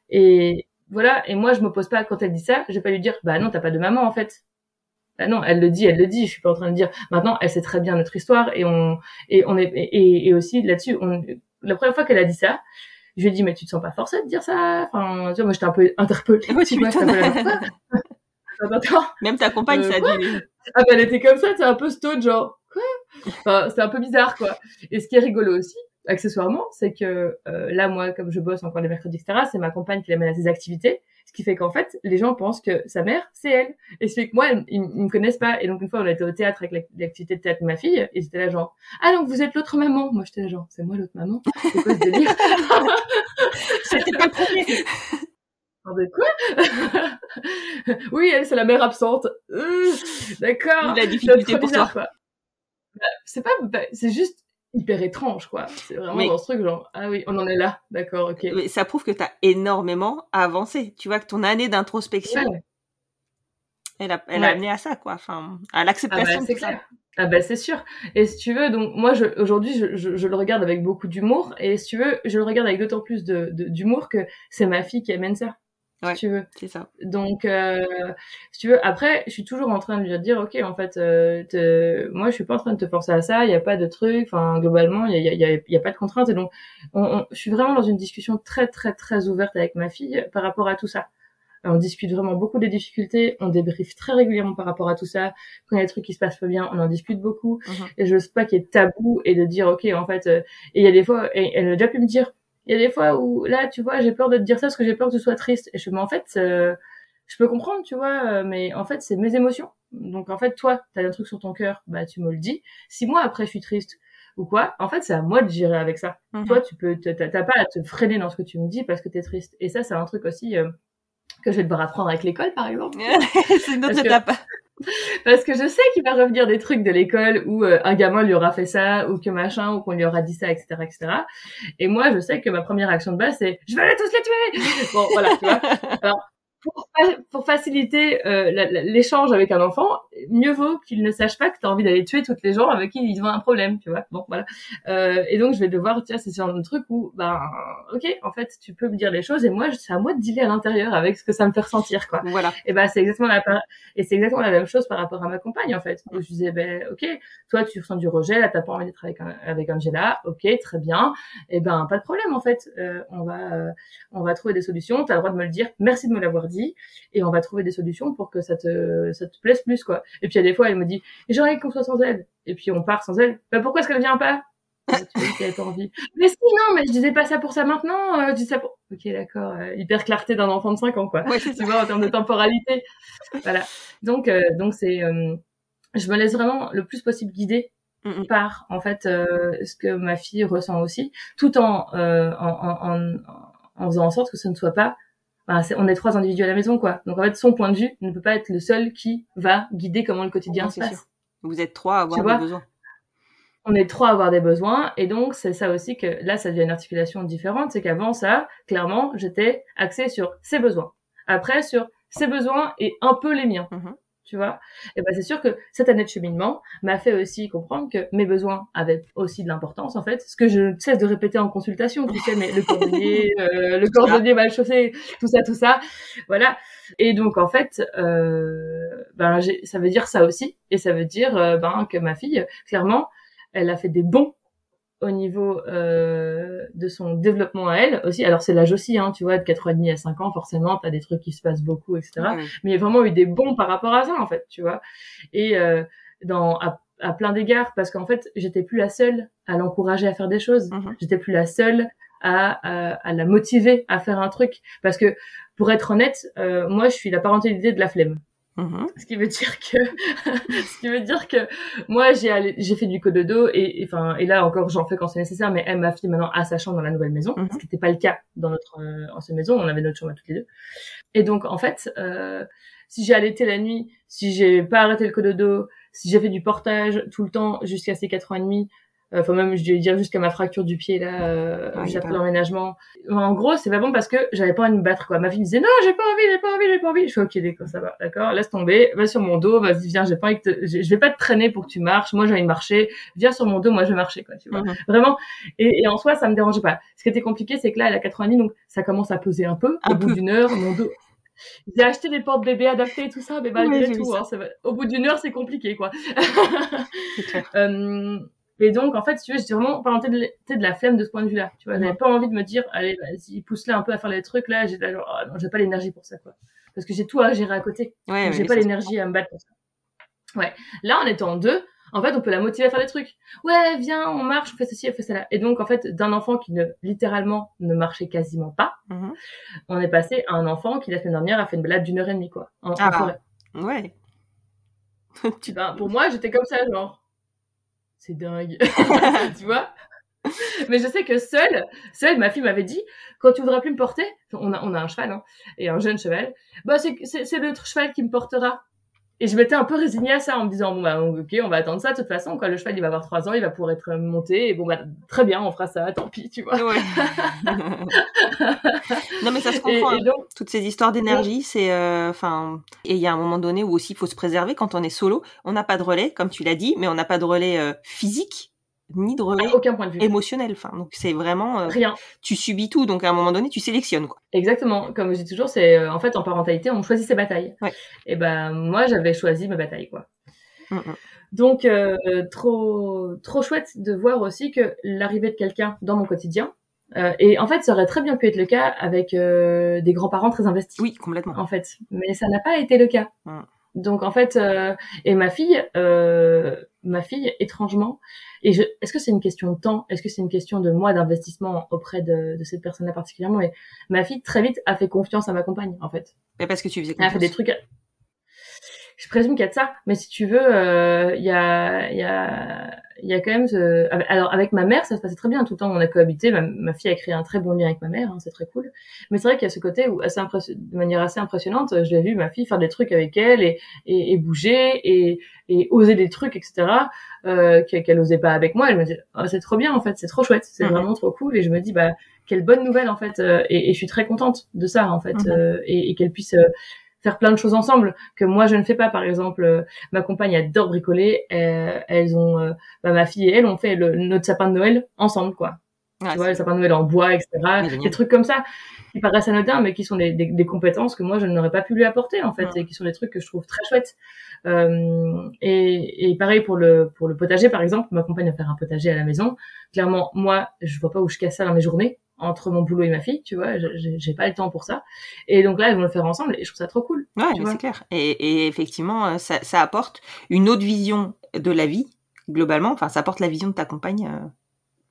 Et voilà. Et moi, je m'oppose pas quand elle dit ça. Je vais pas lui dire, bah non, t'as pas de maman en fait. Bah non, elle le dit, elle le dit. Je suis pas en train de dire. Maintenant, elle sait très bien notre histoire et on et on est et, et aussi là-dessus, on la première fois qu'elle a dit ça. Je lui ai dit, mais tu te sens pas forcée de dire ça? Enfin, tu vois, moi, j'étais un peu interpellée. Ouais, tu vois, Attends. Même ta compagne, Euh, ça a dû. Ah bah elle était comme ça, c'est un peu stone, genre quoi? Enfin, c'est un peu bizarre quoi. Et ce qui est rigolo aussi, accessoirement, c'est que euh, là moi, comme je bosse encore les mercredis, etc., c'est ma compagne qui l'amène à ses activités, ce qui fait qu'en fait, les gens pensent que sa mère, c'est elle. Et ce qui fait que moi, ils, ils me connaissent pas. Et donc une fois, on a été au théâtre avec l'ac- l'activité de théâtre de ma fille, et j'étais là genre ah donc vous êtes l'autre maman. Moi j'étais là genre c'est moi l'autre maman. C'est quoi ce délire? C'était pas le de quoi? Oui, elle c'est la mère absente. Euh, D'accord. La C'est difficulté pour toi. Bah, c'est pas, bah, c'est juste hyper étrange, quoi. C'est vraiment Mais- dans ce truc, genre, ah oui, on en est là, d'accord, ok. Mais ça prouve que tu as énormément avancé. Tu vois que ton année d'introspection, Ouais. elle a, elle Ouais. a amené à ça, quoi. Enfin, à Ah l'acceptation bah, de c'est tout ça. clair. Ah bah c'est sûr. Et si tu veux, donc moi je, aujourd'hui je, je, je le regarde avec beaucoup d'humour et si tu veux, je le regarde avec d'autant plus de, de- d'humour que c'est ma fille qui amène ça. Ouais. Si tu veux. C'est ça. Donc, euh, si tu veux, après, je suis toujours en train de lui dire, ok, en fait, euh, te- moi, je suis pas en train de te forcer à ça, il n'y a pas de truc, enfin, globalement, il y a, il y, a, il y a pas de contrainte. Et donc, on, on- je suis vraiment dans une discussion très, très, très ouverte avec ma fille par rapport à tout ça. On discute vraiment beaucoup des difficultés, on débriefe très régulièrement par rapport à tout ça. Quand il y a des trucs qui se passent pas bien, on en discute beaucoup. Mhm. Et je veux pas qu'il y ait tabou et de dire, ok, en fait, euh, et il y a des fois, et elle a déjà pu me dire, il y a des fois où, là, tu vois, j'ai peur de te dire ça parce que j'ai peur que tu sois triste. Et je mais en fait, euh, je peux comprendre, tu vois, euh, mais en fait, c'est mes émotions. Donc, en fait, toi, t'as un truc sur ton cœur, bah, tu me le dis. Si moi, après, je suis triste ou quoi, en fait, c'est à moi de gérer avec ça. Mhm. Toi, tu peux, t'as pas à te freiner dans ce que tu me dis parce que t'es triste. Et ça, c'est un truc aussi euh, que je vais devoir apprendre avec l'école, par exemple. c'est une autre étape. Parce que je sais qu'il va revenir des trucs de l'école où euh, un gamin lui aura fait ça, ou que machin, ou qu'on lui aura dit ça, etc., etc. Et moi, je sais que ma première action de base, c'est « Je vais aller tous les tuer !» Bon, voilà, tu vois. pour, fa- pour faciliter euh, l'échange avec un enfant, mieux vaut qu'il ne sache pas que tu as envie d'aller tuer toutes les gens avec qui ils ont un problème, tu vois. Bon, voilà. Euh, et donc, je vais devoir, tu vois, c'est sur un truc où, ben, ok, en fait, tu peux me dire les choses, et moi, c'est à moi de dealer à l'intérieur avec ce que ça me fait ressentir, quoi. Voilà. Et ben c'est exactement la et c'est exactement la même chose par rapport à ma compagne en fait. Où je disais ben ok, toi tu ressens du rejet, là t'as pas envie d'être avec un, avec Angela, ok très bien. Et ben pas de problème en fait. Euh, on va euh, on va trouver des solutions. T'as le droit de me le dire. Merci de me l'avoir dit. Et on va trouver des solutions pour que ça te ça te plaise plus quoi. Et puis a des fois elle me dit j'ai envie qu'on soit sans elle. Et puis on part sans elle. Ben pourquoi est-ce qu'elle vient pas? Tu pas envie. Mais si, non, mais je disais pas ça pour ça maintenant, euh, je dis ça pour... Ok, d'accord, euh, hyper clarté d'un enfant de 5 ans, quoi. tu vois, en termes de temporalité. voilà. Donc, euh, donc c'est... je me laisse vraiment le plus possible guider mm, mm. par, en fait, ce que ma fille ressent aussi, tout en, en, en, en, faisant en sorte que ce ne soit pas on est trois individus à la maison, quoi. Donc en fait, son point de vue ne peut pas être le seul qui va guider comment le quotidien se passe. Vous êtes trois à avoir des besoins on est trois à avoir des besoins et donc c'est ça aussi que là ça devient une articulation différente c'est qu'avant ça clairement j'étais axée sur ses besoins après sur ses besoins et un peu les miens mm-hmm. Tu vois. Et ben c'est sûr que cette année de cheminement m'a fait aussi comprendre que mes besoins avaient aussi de l'importance en fait. Ce que je cesse de répéter en consultation tu sais mais le cordonnier euh, le cordonnier mal chaussé tout ça tout ça. Voilà. Et donc en fait euh, ben ça veut dire ça aussi. Et ça veut dire euh, ben que ma fille clairement elle a fait des bons au niveau euh, de son développement à elle aussi. Alors c'est l'âge aussi, hein, tu vois, de 4 ans et demi à 5 ans, forcément, t'as des trucs qui se passent beaucoup, etc. Mais il y a vraiment eu des bons par rapport à ça, en fait, tu vois. Et euh, dans à, plein d'égards, parce qu'en fait, j'étais plus la seule à l'encourager à faire des choses. Mm-hmm. J'étais plus la seule à, à, la motiver à faire un truc. Parce que, pour être honnête, euh, moi, je suis la parentalité de la flemme. Mm-hmm. Ce qui veut dire que, ce qui veut dire que moi j'ai j'ai fait du cododo et enfin et, là encore j'en fais quand c'est nécessaire. Mais elle, ma fille maintenant a sa chambre dans la nouvelle maison, mm-hmm. ce qui n'était pas le cas dans notre euh, ancienne maison. On avait notre chambre à toutes les deux. Et donc en fait, euh, si j'ai allaité la nuit, si j'ai pas arrêté le cododo, si j'ai fait du portage tout le temps jusqu'à ces quatre ans et demi, enfin même je vais dire jusqu'à ma fracture du pied là euh, ah, juste après l'emménagement. En gros c'est pas bon parce que j'avais pas envie de me battre quoi. Ma fille me disait non j'ai pas envie j'ai pas envie j'ai pas envie. Je fais ok d'accord ça va d'accord. Laisse tomber va sur mon dos vas-y viens j'ai pas envie que je vais pas te traîner pour que tu marches. Moi j'ai envie de marcher. Viens sur mon dos moi je vais marcher quoi tu vois. Mhm. vraiment. Et, et, en soi ça me dérangeait pas. Ce qui était compliqué c'est que là elle a 90 donc ça commence à peser un peu au bout d'une heure mon dos. J'ai acheté des portes bébés adaptées et tout ça, mais malgré tout, hein, au bout d'une heure, c'est compliqué, quoi. euh, et donc, en fait, si tu veux, j'étais vraiment parenté de, de la flemme de ce point de vue-là. Tu vois, j'avais pas envie de me dire, allez, vas-y, pousse-la un peu à faire les trucs là. J'ai genre, oh, non, j'ai pas l'énergie pour ça, quoi. Parce que j'ai tout à gérer à côté. Ouais, j'ai pas l'énergie à me battre pour ça. Ouais. Là, en étant deux, en fait, on peut la motiver à faire des trucs. Ouais, viens, on marche, on fait ceci, on fait cela. Et donc, en fait, d'un enfant qui ne, littéralement, ne marchait quasiment pas, mm-hmm. on est passé à un enfant qui, la semaine dernière, a fait une balade d'une heure et demie, quoi, en, ah, forêt. Ouais. ben, pour moi, j'étais comme ça, genre, c'est dingue. tu vois? Mais je sais que seule, seule, ma fille m'avait dit, quand tu voudras plus me porter, on a, un cheval, hein, et un jeune cheval, bah c'est, c'est, l'autre cheval qui me portera. Et je m'étais un peu résignée à ça en me disant bon bah ok on va attendre ça de toute façon quoi le cheval il va avoir trois ans il va pouvoir être monté et bon bah très bien on fera ça tant pis tu vois ouais. non mais ça se comprend hein. toutes ces histoires d'énergie c'est euh, enfin et il y a un moment donné où aussi il faut se préserver quand on est solo on n'a pas de relais comme tu l'as dit mais on n'a pas de relais euh, physique ni de aucun point de vue. émotionnel. Enfin, donc c'est vraiment euh, rien. Tu subis tout, donc à un moment donné, tu sélectionnes quoi. Exactement. Comme je dis toujours, c'est euh, en fait en parentalité, on choisit ses batailles. Et ben moi, j'avais choisi ma bataille quoi. Mm, mm. Donc euh, trop trop chouette de voir aussi que l'arrivée de quelqu'un dans mon quotidien. et en fait, ça aurait très bien pu être le cas avec des grands-parents très investis. Oui, complètement. En fait, mais ça n'a pas été le cas. Mm. Donc en fait, et ma fille, ma fille, étrangement, et est-ce que c'est une question de temps? Est-ce que c'est une question de moi d'investissement auprès de, de cette personne-là particulièrement? Et ma fille très vite a fait confiance à ma compagne, en fait. Mais parce que tu faisais confiance. Elle a fait des trucs. Je présume qu'il y a de ça, mais si tu veux, euh, il y a, il y a, il y a quand même ce... alors avec ma mère ça se passait très bien tout le temps on a cohabité. Ma, fille a créé un très bon lien avec ma mère hein, c'est très cool. Mais c'est vrai qu'il y a ce côté où assez de manière assez impressionnante je l'ai vu ma fille faire des trucs avec elle et, et, bouger et, et oser des trucs etc euh, qu'elle osait pas avec moi. Elle me dit oh, c'est trop bien en fait c'est trop chouette c'est vraiment trop cool et je me dis bah quelle bonne nouvelle en fait euh, et, et, je suis très contente de ça en fait mhm. euh, et, et qu'elle puisse euh, faire plein de choses ensemble que moi je ne fais pas. Par exemple, euh, ma compagne adore bricoler. Euh, elles ont, euh, bah, ma fille et elle ont fait le, notre sapin de Noël ensemble, quoi. tu vois, le sapin de Noël en bois, etc. Des trucs comme ça qui paraissent anodins, mais qui sont des, des, des compétences que moi je n'aurais pas pu lui apporter en fait, et qui sont des trucs que je trouve très chouettes. Euh, et, et, pareil pour le pour le potager par exemple, ma compagne va faire un potager à la maison. Clairement, moi, je vois pas où je casse ça dans mes journées entre mon boulot et ma fille, tu vois, j'ai pas le temps pour ça. Et donc là, ils vont le faire ensemble et je trouve ça trop cool. Ouais, c'est clair. Et, et, effectivement, euh, ça, ça, apporte une autre vision de la vie, globalement. Enfin, ça apporte la vision de ta compagne euh,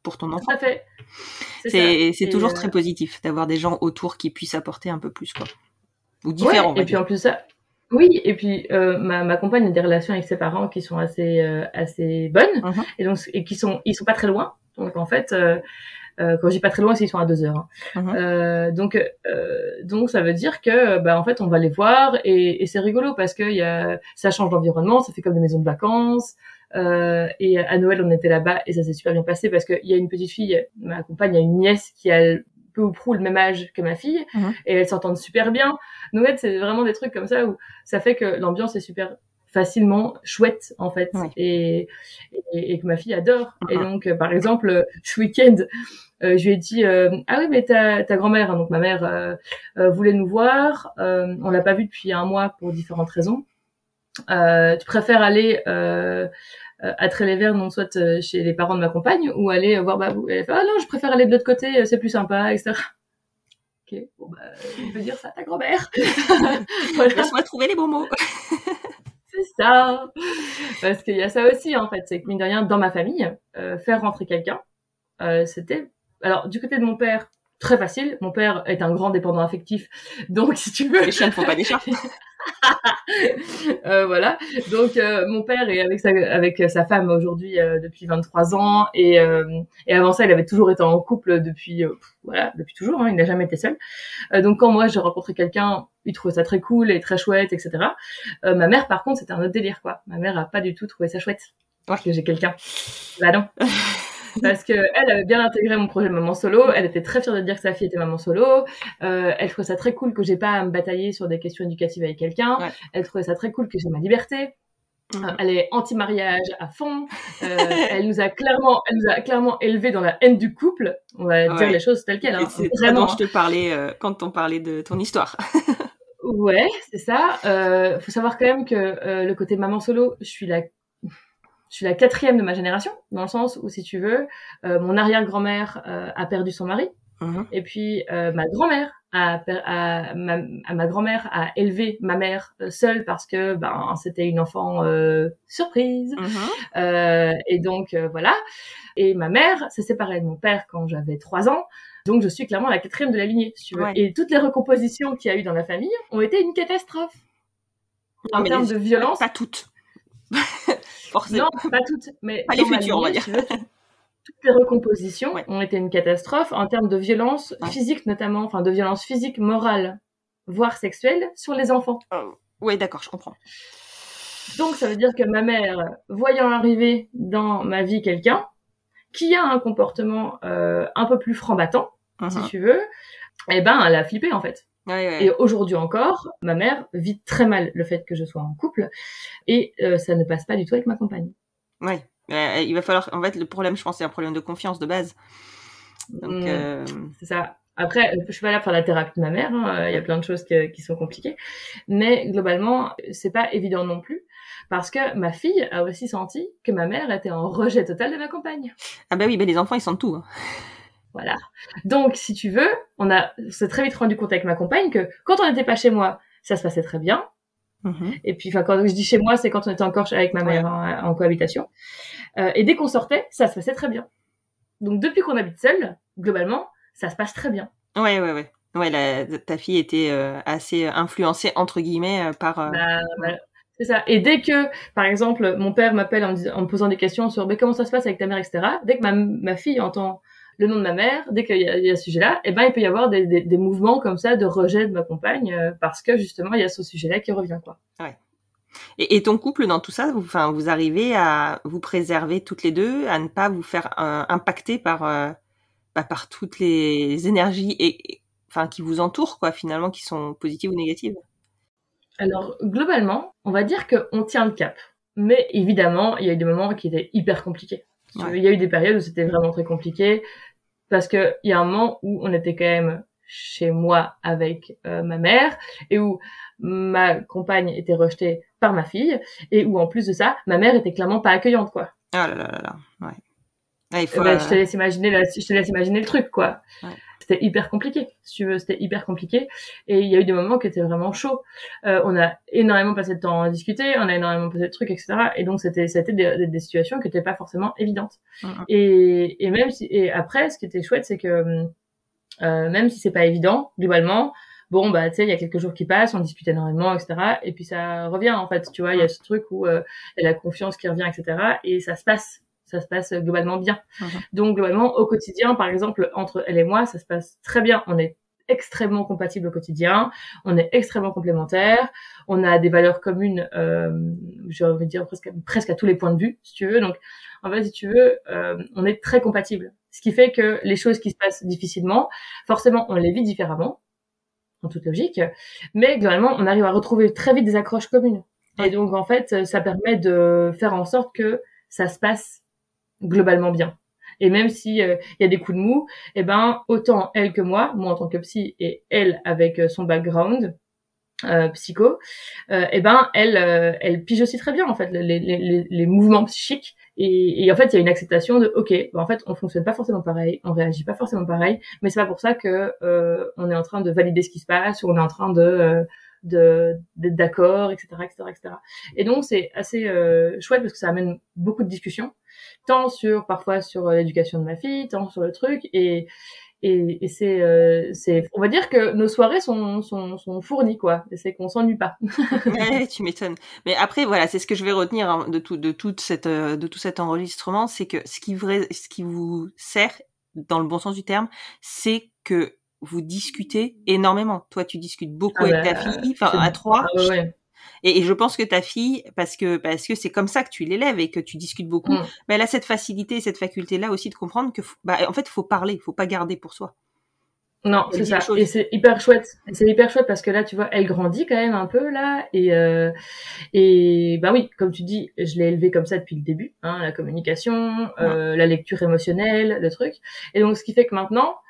pour ton Tout enfant. à fait. C'est toujours euh, très positif d'avoir des gens autour qui puissent apporter un peu plus, quoi. Ou différents, et puis en plus ça, oui, et puis euh, ma, ma compagne a des relations avec ses parents qui sont assez euh, assez bonnes, Mhm. et donc et qui sont ils sont pas très loin. Donc en fait, euh, euh, quand je dis pas très loin, c'est qu'ils sont à deux heures. hein. Mhm. Euh, donc euh, donc ça veut dire que bah en fait on va les voir et, et c'est rigolo parce que il y a ça change d'environnement, ça fait comme des maisons de vacances. Euh, et à Noël on était là-bas et ça s'est super bien passé parce qu'il y a une petite fille, ma compagne a une nièce qui a peu ou prou le même âge que ma fille Mhm. et elles s'entendent super bien. Noël, c'est vraiment des trucs comme ça où ça fait que l'ambiance est super facilement chouette en fait et, et, et que ma fille adore. Et donc euh, par exemple euh, ce week-end, euh, je lui ai dit euh, ah oui mais ta, ta grand-mère, hein, donc ma mère euh, euh, voulait nous voir. Euh, on l'a pas vue depuis un mois pour différentes raisons. Euh, tu préfères aller à Trélévert, non soit chez les parents de ma compagne, ou aller voir Babou Elle a fait ah non, je préfère aller de l'autre côté, c'est plus sympa, etc. Ok, bon bah, on peut dire ça à ta grand-mère. voilà, Laisse-moi trouver les bons mots. c'est ça. Parce qu'il y a ça aussi en fait, c'est que mine de rien, dans ma famille, euh, faire rentrer quelqu'un, euh, c'était alors du côté de mon père. Très facile. Mon père est un grand dépendant affectif, donc si tu veux, Les chiens ne font pas des chats. Euh, voilà. Donc euh, mon père est avec sa avec sa femme aujourd'hui euh, depuis 23 ans et euh, et avant ça il avait toujours été en couple depuis euh, voilà depuis toujours. Hein, il n'a jamais été seul. Euh, donc quand moi j'ai rencontré quelqu'un, il trouvait ça très cool et très chouette, etc. Euh, ma mère par contre c'était un autre délire quoi. Ma mère a pas du tout trouvé ça chouette Ouais. que j'ai quelqu'un. Bah non. Parce que elle avait bien intégré mon projet maman solo, elle était très fière de dire que sa fille était maman solo. Euh, elle trouvait ça très cool que j'ai pas à me batailler sur des questions éducatives avec quelqu'un. Ouais. Elle trouvait ça très cool que j'ai ma liberté. Euh, Elle est anti-mariage à fond. Euh, elle nous a clairement, elle nous a clairement élevés dans la haine du couple. On va dire Ouais. les choses telles quelles. Hein. Vraiment. je te parlais euh, quand on parlait de ton histoire. Ouais, c'est ça. Faut savoir quand même que le côté maman solo, je suis la, je suis la quatrième de ma génération, dans le sens où, si tu veux, euh, mon arrière-grand-mère euh, a perdu son mari, Mhm. et puis euh, ma grand-mère a, ma, ma grand-mère a élevé ma mère euh, seule parce que ben c'était une enfant euh, surprise, Mhm. Euh, et donc euh, voilà. Et ma mère s'est séparée de mon père quand j'avais trois ans. Donc je suis clairement la quatrième de la lignée, si tu veux. Ouais. Et toutes les recompositions qu'il y a eu dans la famille ont été une catastrophe. Non, en termes les- de violence, Pas toutes. Forcément. non, pas toutes, mais Pas les dans ma futures, on va lignée, dire. si tu veux, toutes les recompositions Ouais. ont été une catastrophe en termes de violence Ouais. physique notamment, enfin de violence physique, morale, voire sexuelle sur les enfants. Ouais, d'accord, je comprends. Donc ça veut dire que ma mère, voyant arriver dans ma vie quelqu'un qui a un comportement euh, un peu plus franc-battant, si Mhm. tu veux, eh ben elle a flippé en fait. Ouais, ouais. Et aujourd'hui encore, ma mère vit très mal le fait que je sois en couple et euh, ça ne passe pas du tout avec ma compagne. Ouais. Euh, il va falloir. En fait, le problème, je pense, c'est un problème de confiance de base. Mm. euh, C'est ça. Après, je suis pas là pour faire la thérapie de ma mère. hein, Il y a plein de choses que- qui sont compliquées, mais globalement, c'est pas évident non plus parce que ma fille a aussi senti que ma mère était en rejet total de ma compagne. ah bah oui, mais les enfants, ils sentent tout. hein. Voilà. Donc, si tu veux, on a s'est très vite rendu compte avec ma compagne que quand on n'était pas chez moi, ça se passait très bien. Mhm. Et puis, enfin, quand je dis chez moi, c'est quand on était encore avec ma mère Ouais. en cohabitation. Euh, et dès qu'on sortait, ça se passait très bien. Donc, depuis qu'on habite seul, globalement, ça se passe très bien. Ouais, ouais, ouais. Ouais, la- ta fille était euh, assez influencée entre guillemets euh, par. Bah, bah, c'est ça. Et dès que, par exemple, mon père m'appelle en, me dis- en me posant des questions sur mais comment ça se passe avec ta mère, etc. Dès que ma, ma fille entend le nom de ma mère, dès qu'il y a, il y a ce sujet-là, eh ben il peut y avoir des, des, des mouvements comme ça de rejet de ma compagne euh, parce que justement il y a ce sujet-là qui revient quoi. Et, et ton couple dans tout ça, vous, enfin, vous arrivez à vous préserver toutes les deux, à ne pas vous faire euh, impacter par euh, bah, par toutes les énergies et, et- enfin qui vous entourent quoi, finalement, qui sont positives ou négatives? Alors globalement, on va dire qu'on tient le cap. Mais évidemment, il y a eu des moments qui étaient hyper compliqués. Ouais. Il y a eu des périodes où c'était vraiment très compliqué parce que il y a un moment où on était quand même chez moi avec euh, ma mère et où ma compagne était rejetée par ma fille et où en plus de ça, ma mère était clairement pas accueillante quoi. Ah là là là là. Ouais. Il faut, ben, je te laisse imaginer la, je te laisse imaginer le truc quoi. Ouais c'était hyper compliqué, si tu veux, c'était hyper compliqué. Et il y a eu des moments qui étaient vraiment chauds. Euh, on a énormément passé de temps à discuter, on a énormément passé de trucs, etc. Et donc c'était, c'était des, des, situations qui n'étaient pas forcément évidentes. Et, et même si, et après, ce qui était chouette, c'est que euh, même si c'est pas évident, globalement, bon bah tu sais il y a quelques jours qui passent on discute énormément etc et puis ça revient en fait tu vois il y a ce truc où euh, il y a la confiance qui revient etc et ça se passe ça se passe globalement bien. Donc globalement au quotidien, par exemple entre elle et moi, ça se passe très bien. On est extrêmement compatibles au quotidien, on est extrêmement complémentaires, on a des valeurs communes, euh, j'ai envie de dire presque, presque à tous les points de vue, si tu veux. Donc en fait, si tu veux, euh, on est très compatibles. Ce qui fait que les choses qui se passent difficilement, forcément, on les vit différemment, en toute logique, mais globalement, on arrive à retrouver très vite des accroches communes. Et donc, en fait, ça permet de faire en sorte que ça se passe globalement bien. Et même si il euh, y a des coups de mou, eh ben autant elle que moi, moi en tant que psy et elle avec euh, son background euh, psycho, eh ben elle elle pige aussi très bien en fait les, les, les mouvements psychiques et, et, en fait il y a une acceptation de ok ben, en fait on fonctionne pas forcément pareil, on réagit pas forcément pareil, mais c'est pas pour ça que on est en train de valider ce qui se passe ou on est en train de de d'être d'accord, etc., etc., etc. Et donc c'est assez chouette parce que ça amène beaucoup de discussions tant sur parfois sur euh, l'éducation de ma fille, tant sur le truc et et, et c'est euh, c'est on va dire que nos soirées sont sont, sont fournies quoi et c'est qu'on s'ennuie pas ouais tu m'étonnes mais après voilà c'est ce que je vais retenir hein, de tout de toute cette euh, de tout cet enregistrement c'est que ce qui vrai ce qui vous sert dans le bon sens du terme c'est que vous discutez énormément toi tu discutes beaucoup ah avec ta bah, fille enfin à trois ah ouais. Et, je pense que ta fille, parce que parce que c'est comme ça que tu l'élèves et que tu discutes beaucoup, mm. elle a cette facilité, cette faculté là aussi de comprendre que, bah, en fait, faut parler, faut pas garder pour soi. Non, c'est ça. Et c'est hyper chouette. C'est hyper chouette parce que là, tu vois, elle grandit quand même un peu là. Et euh, et bah oui, comme tu dis, je l'ai élevée comme ça depuis le début. Hein, la communication, euh, la lecture émotionnelle, le truc. Et donc, ce qui fait que maintenant, euh,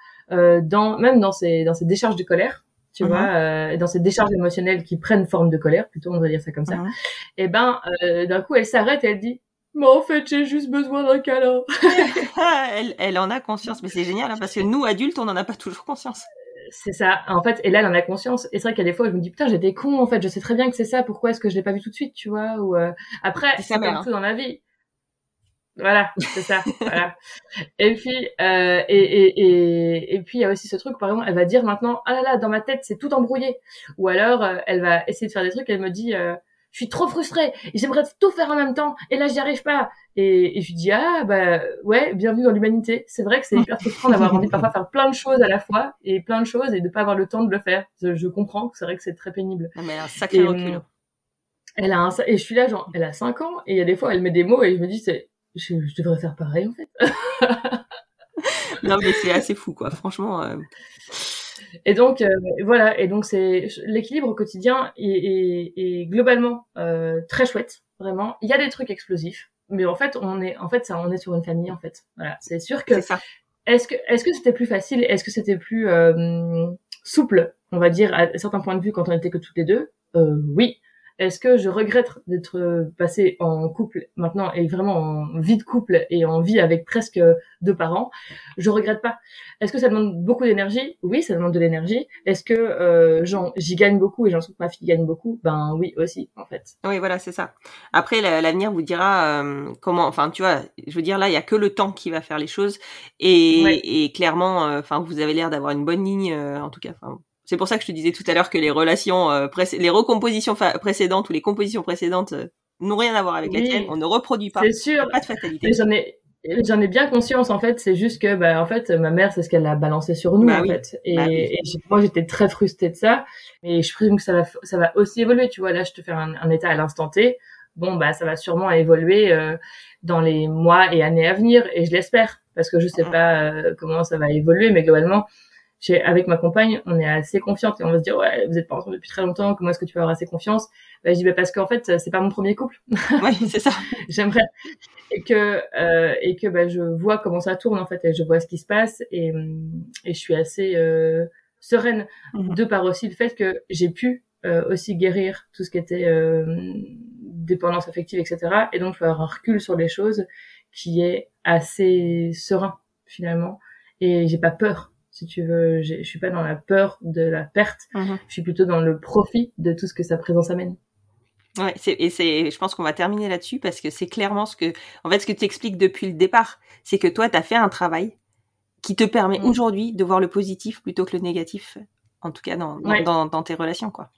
dans même dans ces dans ces décharges de colère, tu vois, uh-huh. euh, dans ces décharges émotionnelles qui prennent forme de colère, plutôt on va dire ça comme ça. Uh-huh. Et ben, euh, d'un coup, elle s'arrête et elle dit, mais en fait, j'ai juste besoin d'un câlin. elle, elle en a conscience, mais c'est génial hein, parce que nous adultes, on n'en a pas toujours conscience. C'est ça. En fait, et là, elle en a conscience. Et c'est vrai qu'il y a des fois, je me dis putain, j'étais con. En fait, je sais très bien que c'est ça. Pourquoi est-ce que je l'ai pas vu tout de suite, tu vois Ou euh... après, c'est comme hein. tout dans la vie. Voilà, c'est ça. voilà. Et puis, euh, et, et, et, et, puis il y a aussi ce truc, par exemple, elle va dire maintenant, ah là là, dans ma tête, c'est tout embrouillé. Ou alors, euh, elle va essayer de faire des trucs, elle me dit, euh, je suis trop frustrée, j'aimerais tout faire en même temps, et là, j'y arrive pas. Et, et je lui dis, ah bah ouais, bienvenue dans l'humanité. C'est vrai que c'est hyper frustrant d'avoir envie de parfois faire plein de choses à la fois, et plein de choses, et de pas avoir le temps de le faire. Je, je comprends que c'est vrai que c'est très pénible. Non, mais un sacré recul. Elle a un, et je suis là, genre, elle a 5 ans, et il y a des fois, elle met des mots, et je me dis, c'est, je, devrais faire pareil en fait. non mais c'est assez fou quoi, franchement. Euh. Et donc euh, voilà, et donc c'est l'équilibre au quotidien est, est, globalement euh, très chouette, vraiment. Il y a des trucs explosifs, mais en fait on est en fait ça on est sur une famille en fait. Voilà, c'est sûr que. Est-ce que est-ce que c'était plus facile, est-ce que c'était plus souple, on va dire à certains points de vue quand on était que toutes les deux? Oui, est-ce que je regrette d'être passé en couple maintenant et vraiment en vie de couple et en vie avec presque deux parents? Je regrette pas. Est-ce que ça demande beaucoup d'énergie? Oui, ça demande de l'énergie. Est-ce que euh, j'y gagne beaucoup et j'en que ma fille gagne beaucoup? Ben oui aussi, en fait. Oui, voilà, c'est ça. Après, l'avenir vous dira euh, comment. Enfin, tu vois, je veux dire là, il y a que le temps qui va faire les choses et, et clairement, euh, enfin, vous avez l'air d'avoir une bonne ligne, euh, en tout cas. Enfin, c'est pour ça que je te disais tout à l'heure que les relations, euh, les recompositions précédentes ou les compositions précédentes euh, n'ont rien à voir avec la tienne. On ne reproduit pas. C'est sûr. Pas de fatalité. J'en ai, j'en ai bien conscience en fait. C'est juste que, bah, en fait, ma mère, c'est ce qu'elle a balancé sur nous bah en fait. Et, bah moi, j'étais très frustrée de ça. Et je présume que ça va, ça va aussi évoluer. Tu vois, là, je te fais un, état à l'instant T. Bon, bah, ça va sûrement évoluer euh, dans les mois et années à venir. Et je l'espère parce que je sais pas comment ça va évoluer, mais globalement avec ma compagne, on est assez confiante et on va se dire ouais, vous êtes pas ensemble depuis très longtemps, comment est-ce que tu peux avoir assez confiance? Bah, Je dis bah, parce qu'en fait c'est pas mon premier couple. Oui, c'est ça. J'aimerais et que euh, et que bah, je vois comment ça tourne en fait et je vois ce qui se passe et et je suis assez euh, sereine mhm. de par aussi le fait que j'ai pu euh, aussi guérir tout ce qui était euh, dépendance affective etc. Et donc avoir un recul sur les choses qui est assez serein finalement et j'ai pas peur si tu veux je suis pas dans la peur de la perte Mhm. je suis plutôt dans le profit de tout ce que sa présence amène Ouais, et c'est, je pense qu'on va terminer là-dessus parce que c'est clairement ce que, en fait, ce que tu expliques depuis le départ, c'est que toi, tu as fait un travail qui te permet Mm. aujourd'hui de voir le positif plutôt que le négatif, en tout cas dans, dans, Ouais. dans, dans tes relations, quoi.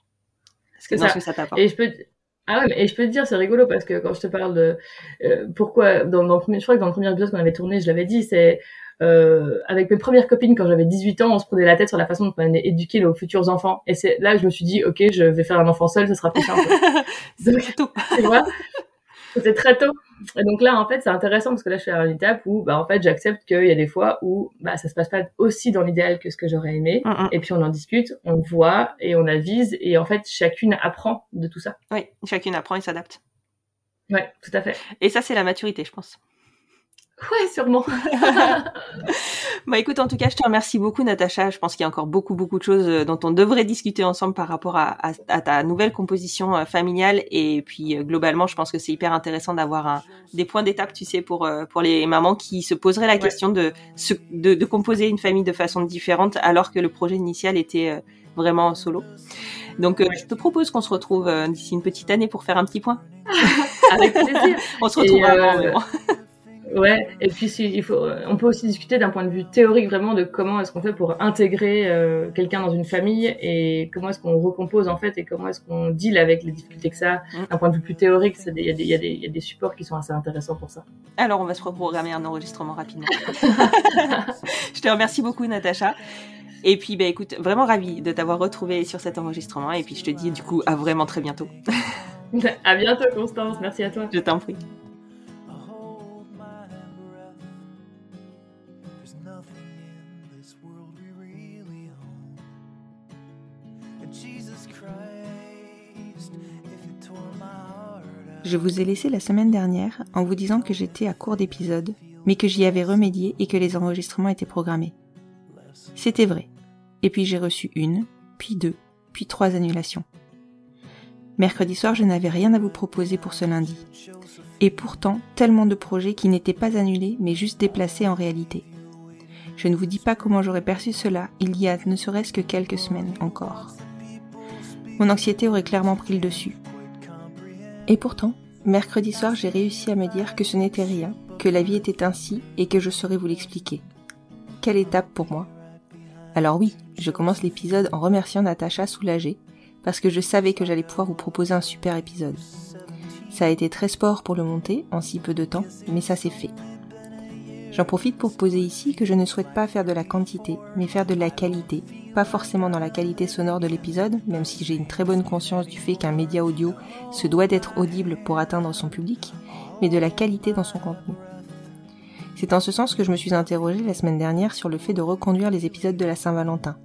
C'est Dans ça. ce que ça t'apporte. Et je peux, te- ah ouais, et je peux te dire, c'est rigolo parce que quand je te parle de euh, pourquoi dans, dans le premier, je crois que dans le premier épisode qu'on avait tourné, je l'avais dit, c'est euh, avec mes premières copines quand j'avais 18 ans, on se prenait la tête sur la façon dont on allait éduquer nos futurs enfants. Et c'est là que je me suis dit, ok, je vais faire un enfant seul, ce sera plus simple. C'est tout. c'est très tôt et donc là en fait c'est intéressant parce que là je suis à une étape où bah en fait j'accepte qu'il y a des fois où bah ça se passe pas aussi dans l'idéal que ce que j'aurais aimé Mm, mm. et puis on en discute on voit et on avise et en fait chacune apprend de tout ça Oui, chacune apprend et s'adapte. ouais tout à fait Et ça, c'est la maturité, je pense. Ouais sûrement Bah écoute, en tout cas, je te remercie beaucoup, Natacha. Je pense qu'il y a encore beaucoup, beaucoup de choses euh, dont on devrait discuter ensemble par rapport à, à- à ta nouvelle composition euh, familiale. Et puis, euh, globalement, je pense que c'est hyper intéressant d'avoir des points d'étape, tu sais, pour, euh, pour les mamans qui se poseraient la Ouais. question de, de, de composer une famille de façon différente alors que le projet initial était vraiment en solo. Donc, Ouais. je te propose qu'on se retrouve d'ici une petite année pour faire un petit point. avec plaisir On se Et, retrouve avant. Ouais, et puis si, il faut, euh, on peut aussi discuter d'un point de vue théorique vraiment de comment est-ce qu'on fait pour intégrer euh, quelqu'un dans une famille et comment est-ce qu'on recompose en fait et comment est-ce qu'on deal avec les difficultés que ça. Mm. a. D'un point de vue plus théorique, y, y, il y a des supports qui sont assez intéressants pour ça. Alors, on va se reprogrammer un enregistrement rapidement. je te remercie beaucoup, Natacha. Et puis, bah, écoute, vraiment ravie de t'avoir retrouvé sur cet enregistrement. Et puis, je te dis, du coup, à vraiment très bientôt. à bientôt Constance, merci à toi. Je t'en prie. Je vous ai laissé la semaine dernière en vous disant que j'étais à court d'épisodes, mais que j'y avais remédié et que les enregistrements étaient programmés. C'était vrai. Et puis j'ai reçu une, puis deux, puis trois annulations. Mercredi soir, je n'avais rien à vous proposer pour ce lundi. Et pourtant, tellement de projets qui n'étaient pas annulés, mais juste déplacés en réalité. Je ne vous dis pas comment j'aurais perçu cela il y a ne serait-ce que quelques semaines encore. Mon anxiété aurait clairement pris le dessus. Et pourtant, mercredi soir, j'ai réussi à me dire que ce n'était rien, que la vie était ainsi et que je saurais vous l'expliquer. Quelle étape pour moi? Alors oui, je commence l'épisode en remerciant Natacha soulagée, parce que je savais que j'allais pouvoir vous proposer un super épisode. Ça a été très sport pour le monter en si peu de temps, mais ça s'est fait. J'en profite pour poser ici que je ne souhaite pas faire de la quantité, mais faire de la qualité. Pas forcément dans la qualité sonore de l'épisode, même si j'ai une très bonne conscience du fait qu'un média audio se doit d'être audible pour atteindre son public, mais de la qualité dans son contenu. C'est en ce sens que je me suis interrogée la semaine dernière sur le fait de reconduire les épisodes de la Saint-Valentin.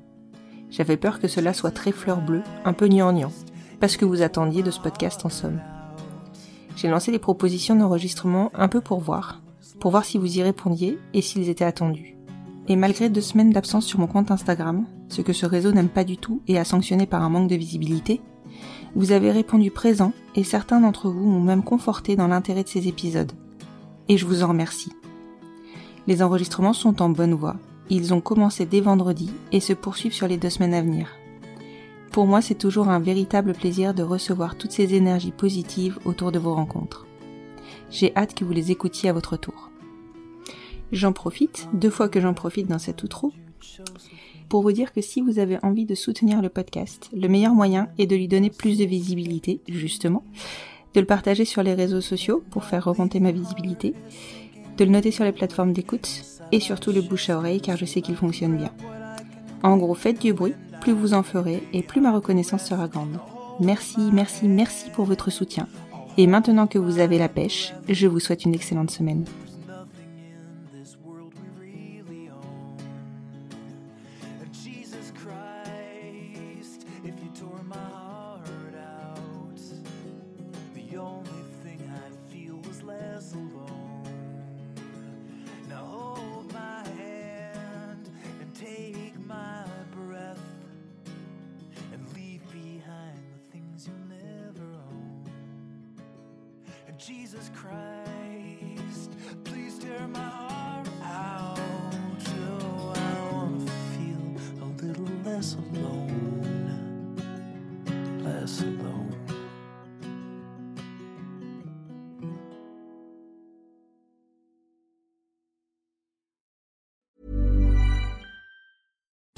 J'avais peur que cela soit très fleur bleue, un peu gnangnan, parce que vous attendiez de ce podcast en somme. J'ai lancé des propositions d'enregistrement un peu pour voir, pour voir si vous y répondiez et s'ils étaient attendus. Et malgré deux semaines d'absence sur mon compte Instagram, ce que ce réseau n'aime pas du tout et a sanctionné par un manque de visibilité, vous avez répondu présent et certains d'entre vous m'ont même conforté dans l'intérêt de ces épisodes. Et je vous en remercie. Les enregistrements sont en bonne voie. Ils ont commencé dès vendredi et se poursuivent sur les deux semaines à venir. Pour moi, c'est toujours un véritable plaisir de recevoir toutes ces énergies positives autour de vos rencontres. J'ai hâte que vous les écoutiez à votre tour. J'en profite, deux fois que j'en profite dans cet outro, pour vous dire que si vous avez envie de soutenir le podcast, le meilleur moyen est de lui donner plus de visibilité, justement, de le partager sur les réseaux sociaux pour faire remonter ma visibilité, de le noter sur les plateformes d'écoute et surtout le bouche à oreille car je sais qu'il fonctionne bien. En gros, faites du bruit, plus vous en ferez et plus ma reconnaissance sera grande. Merci, merci, merci pour votre soutien. Et maintenant que vous avez la pêche, je vous souhaite une excellente semaine.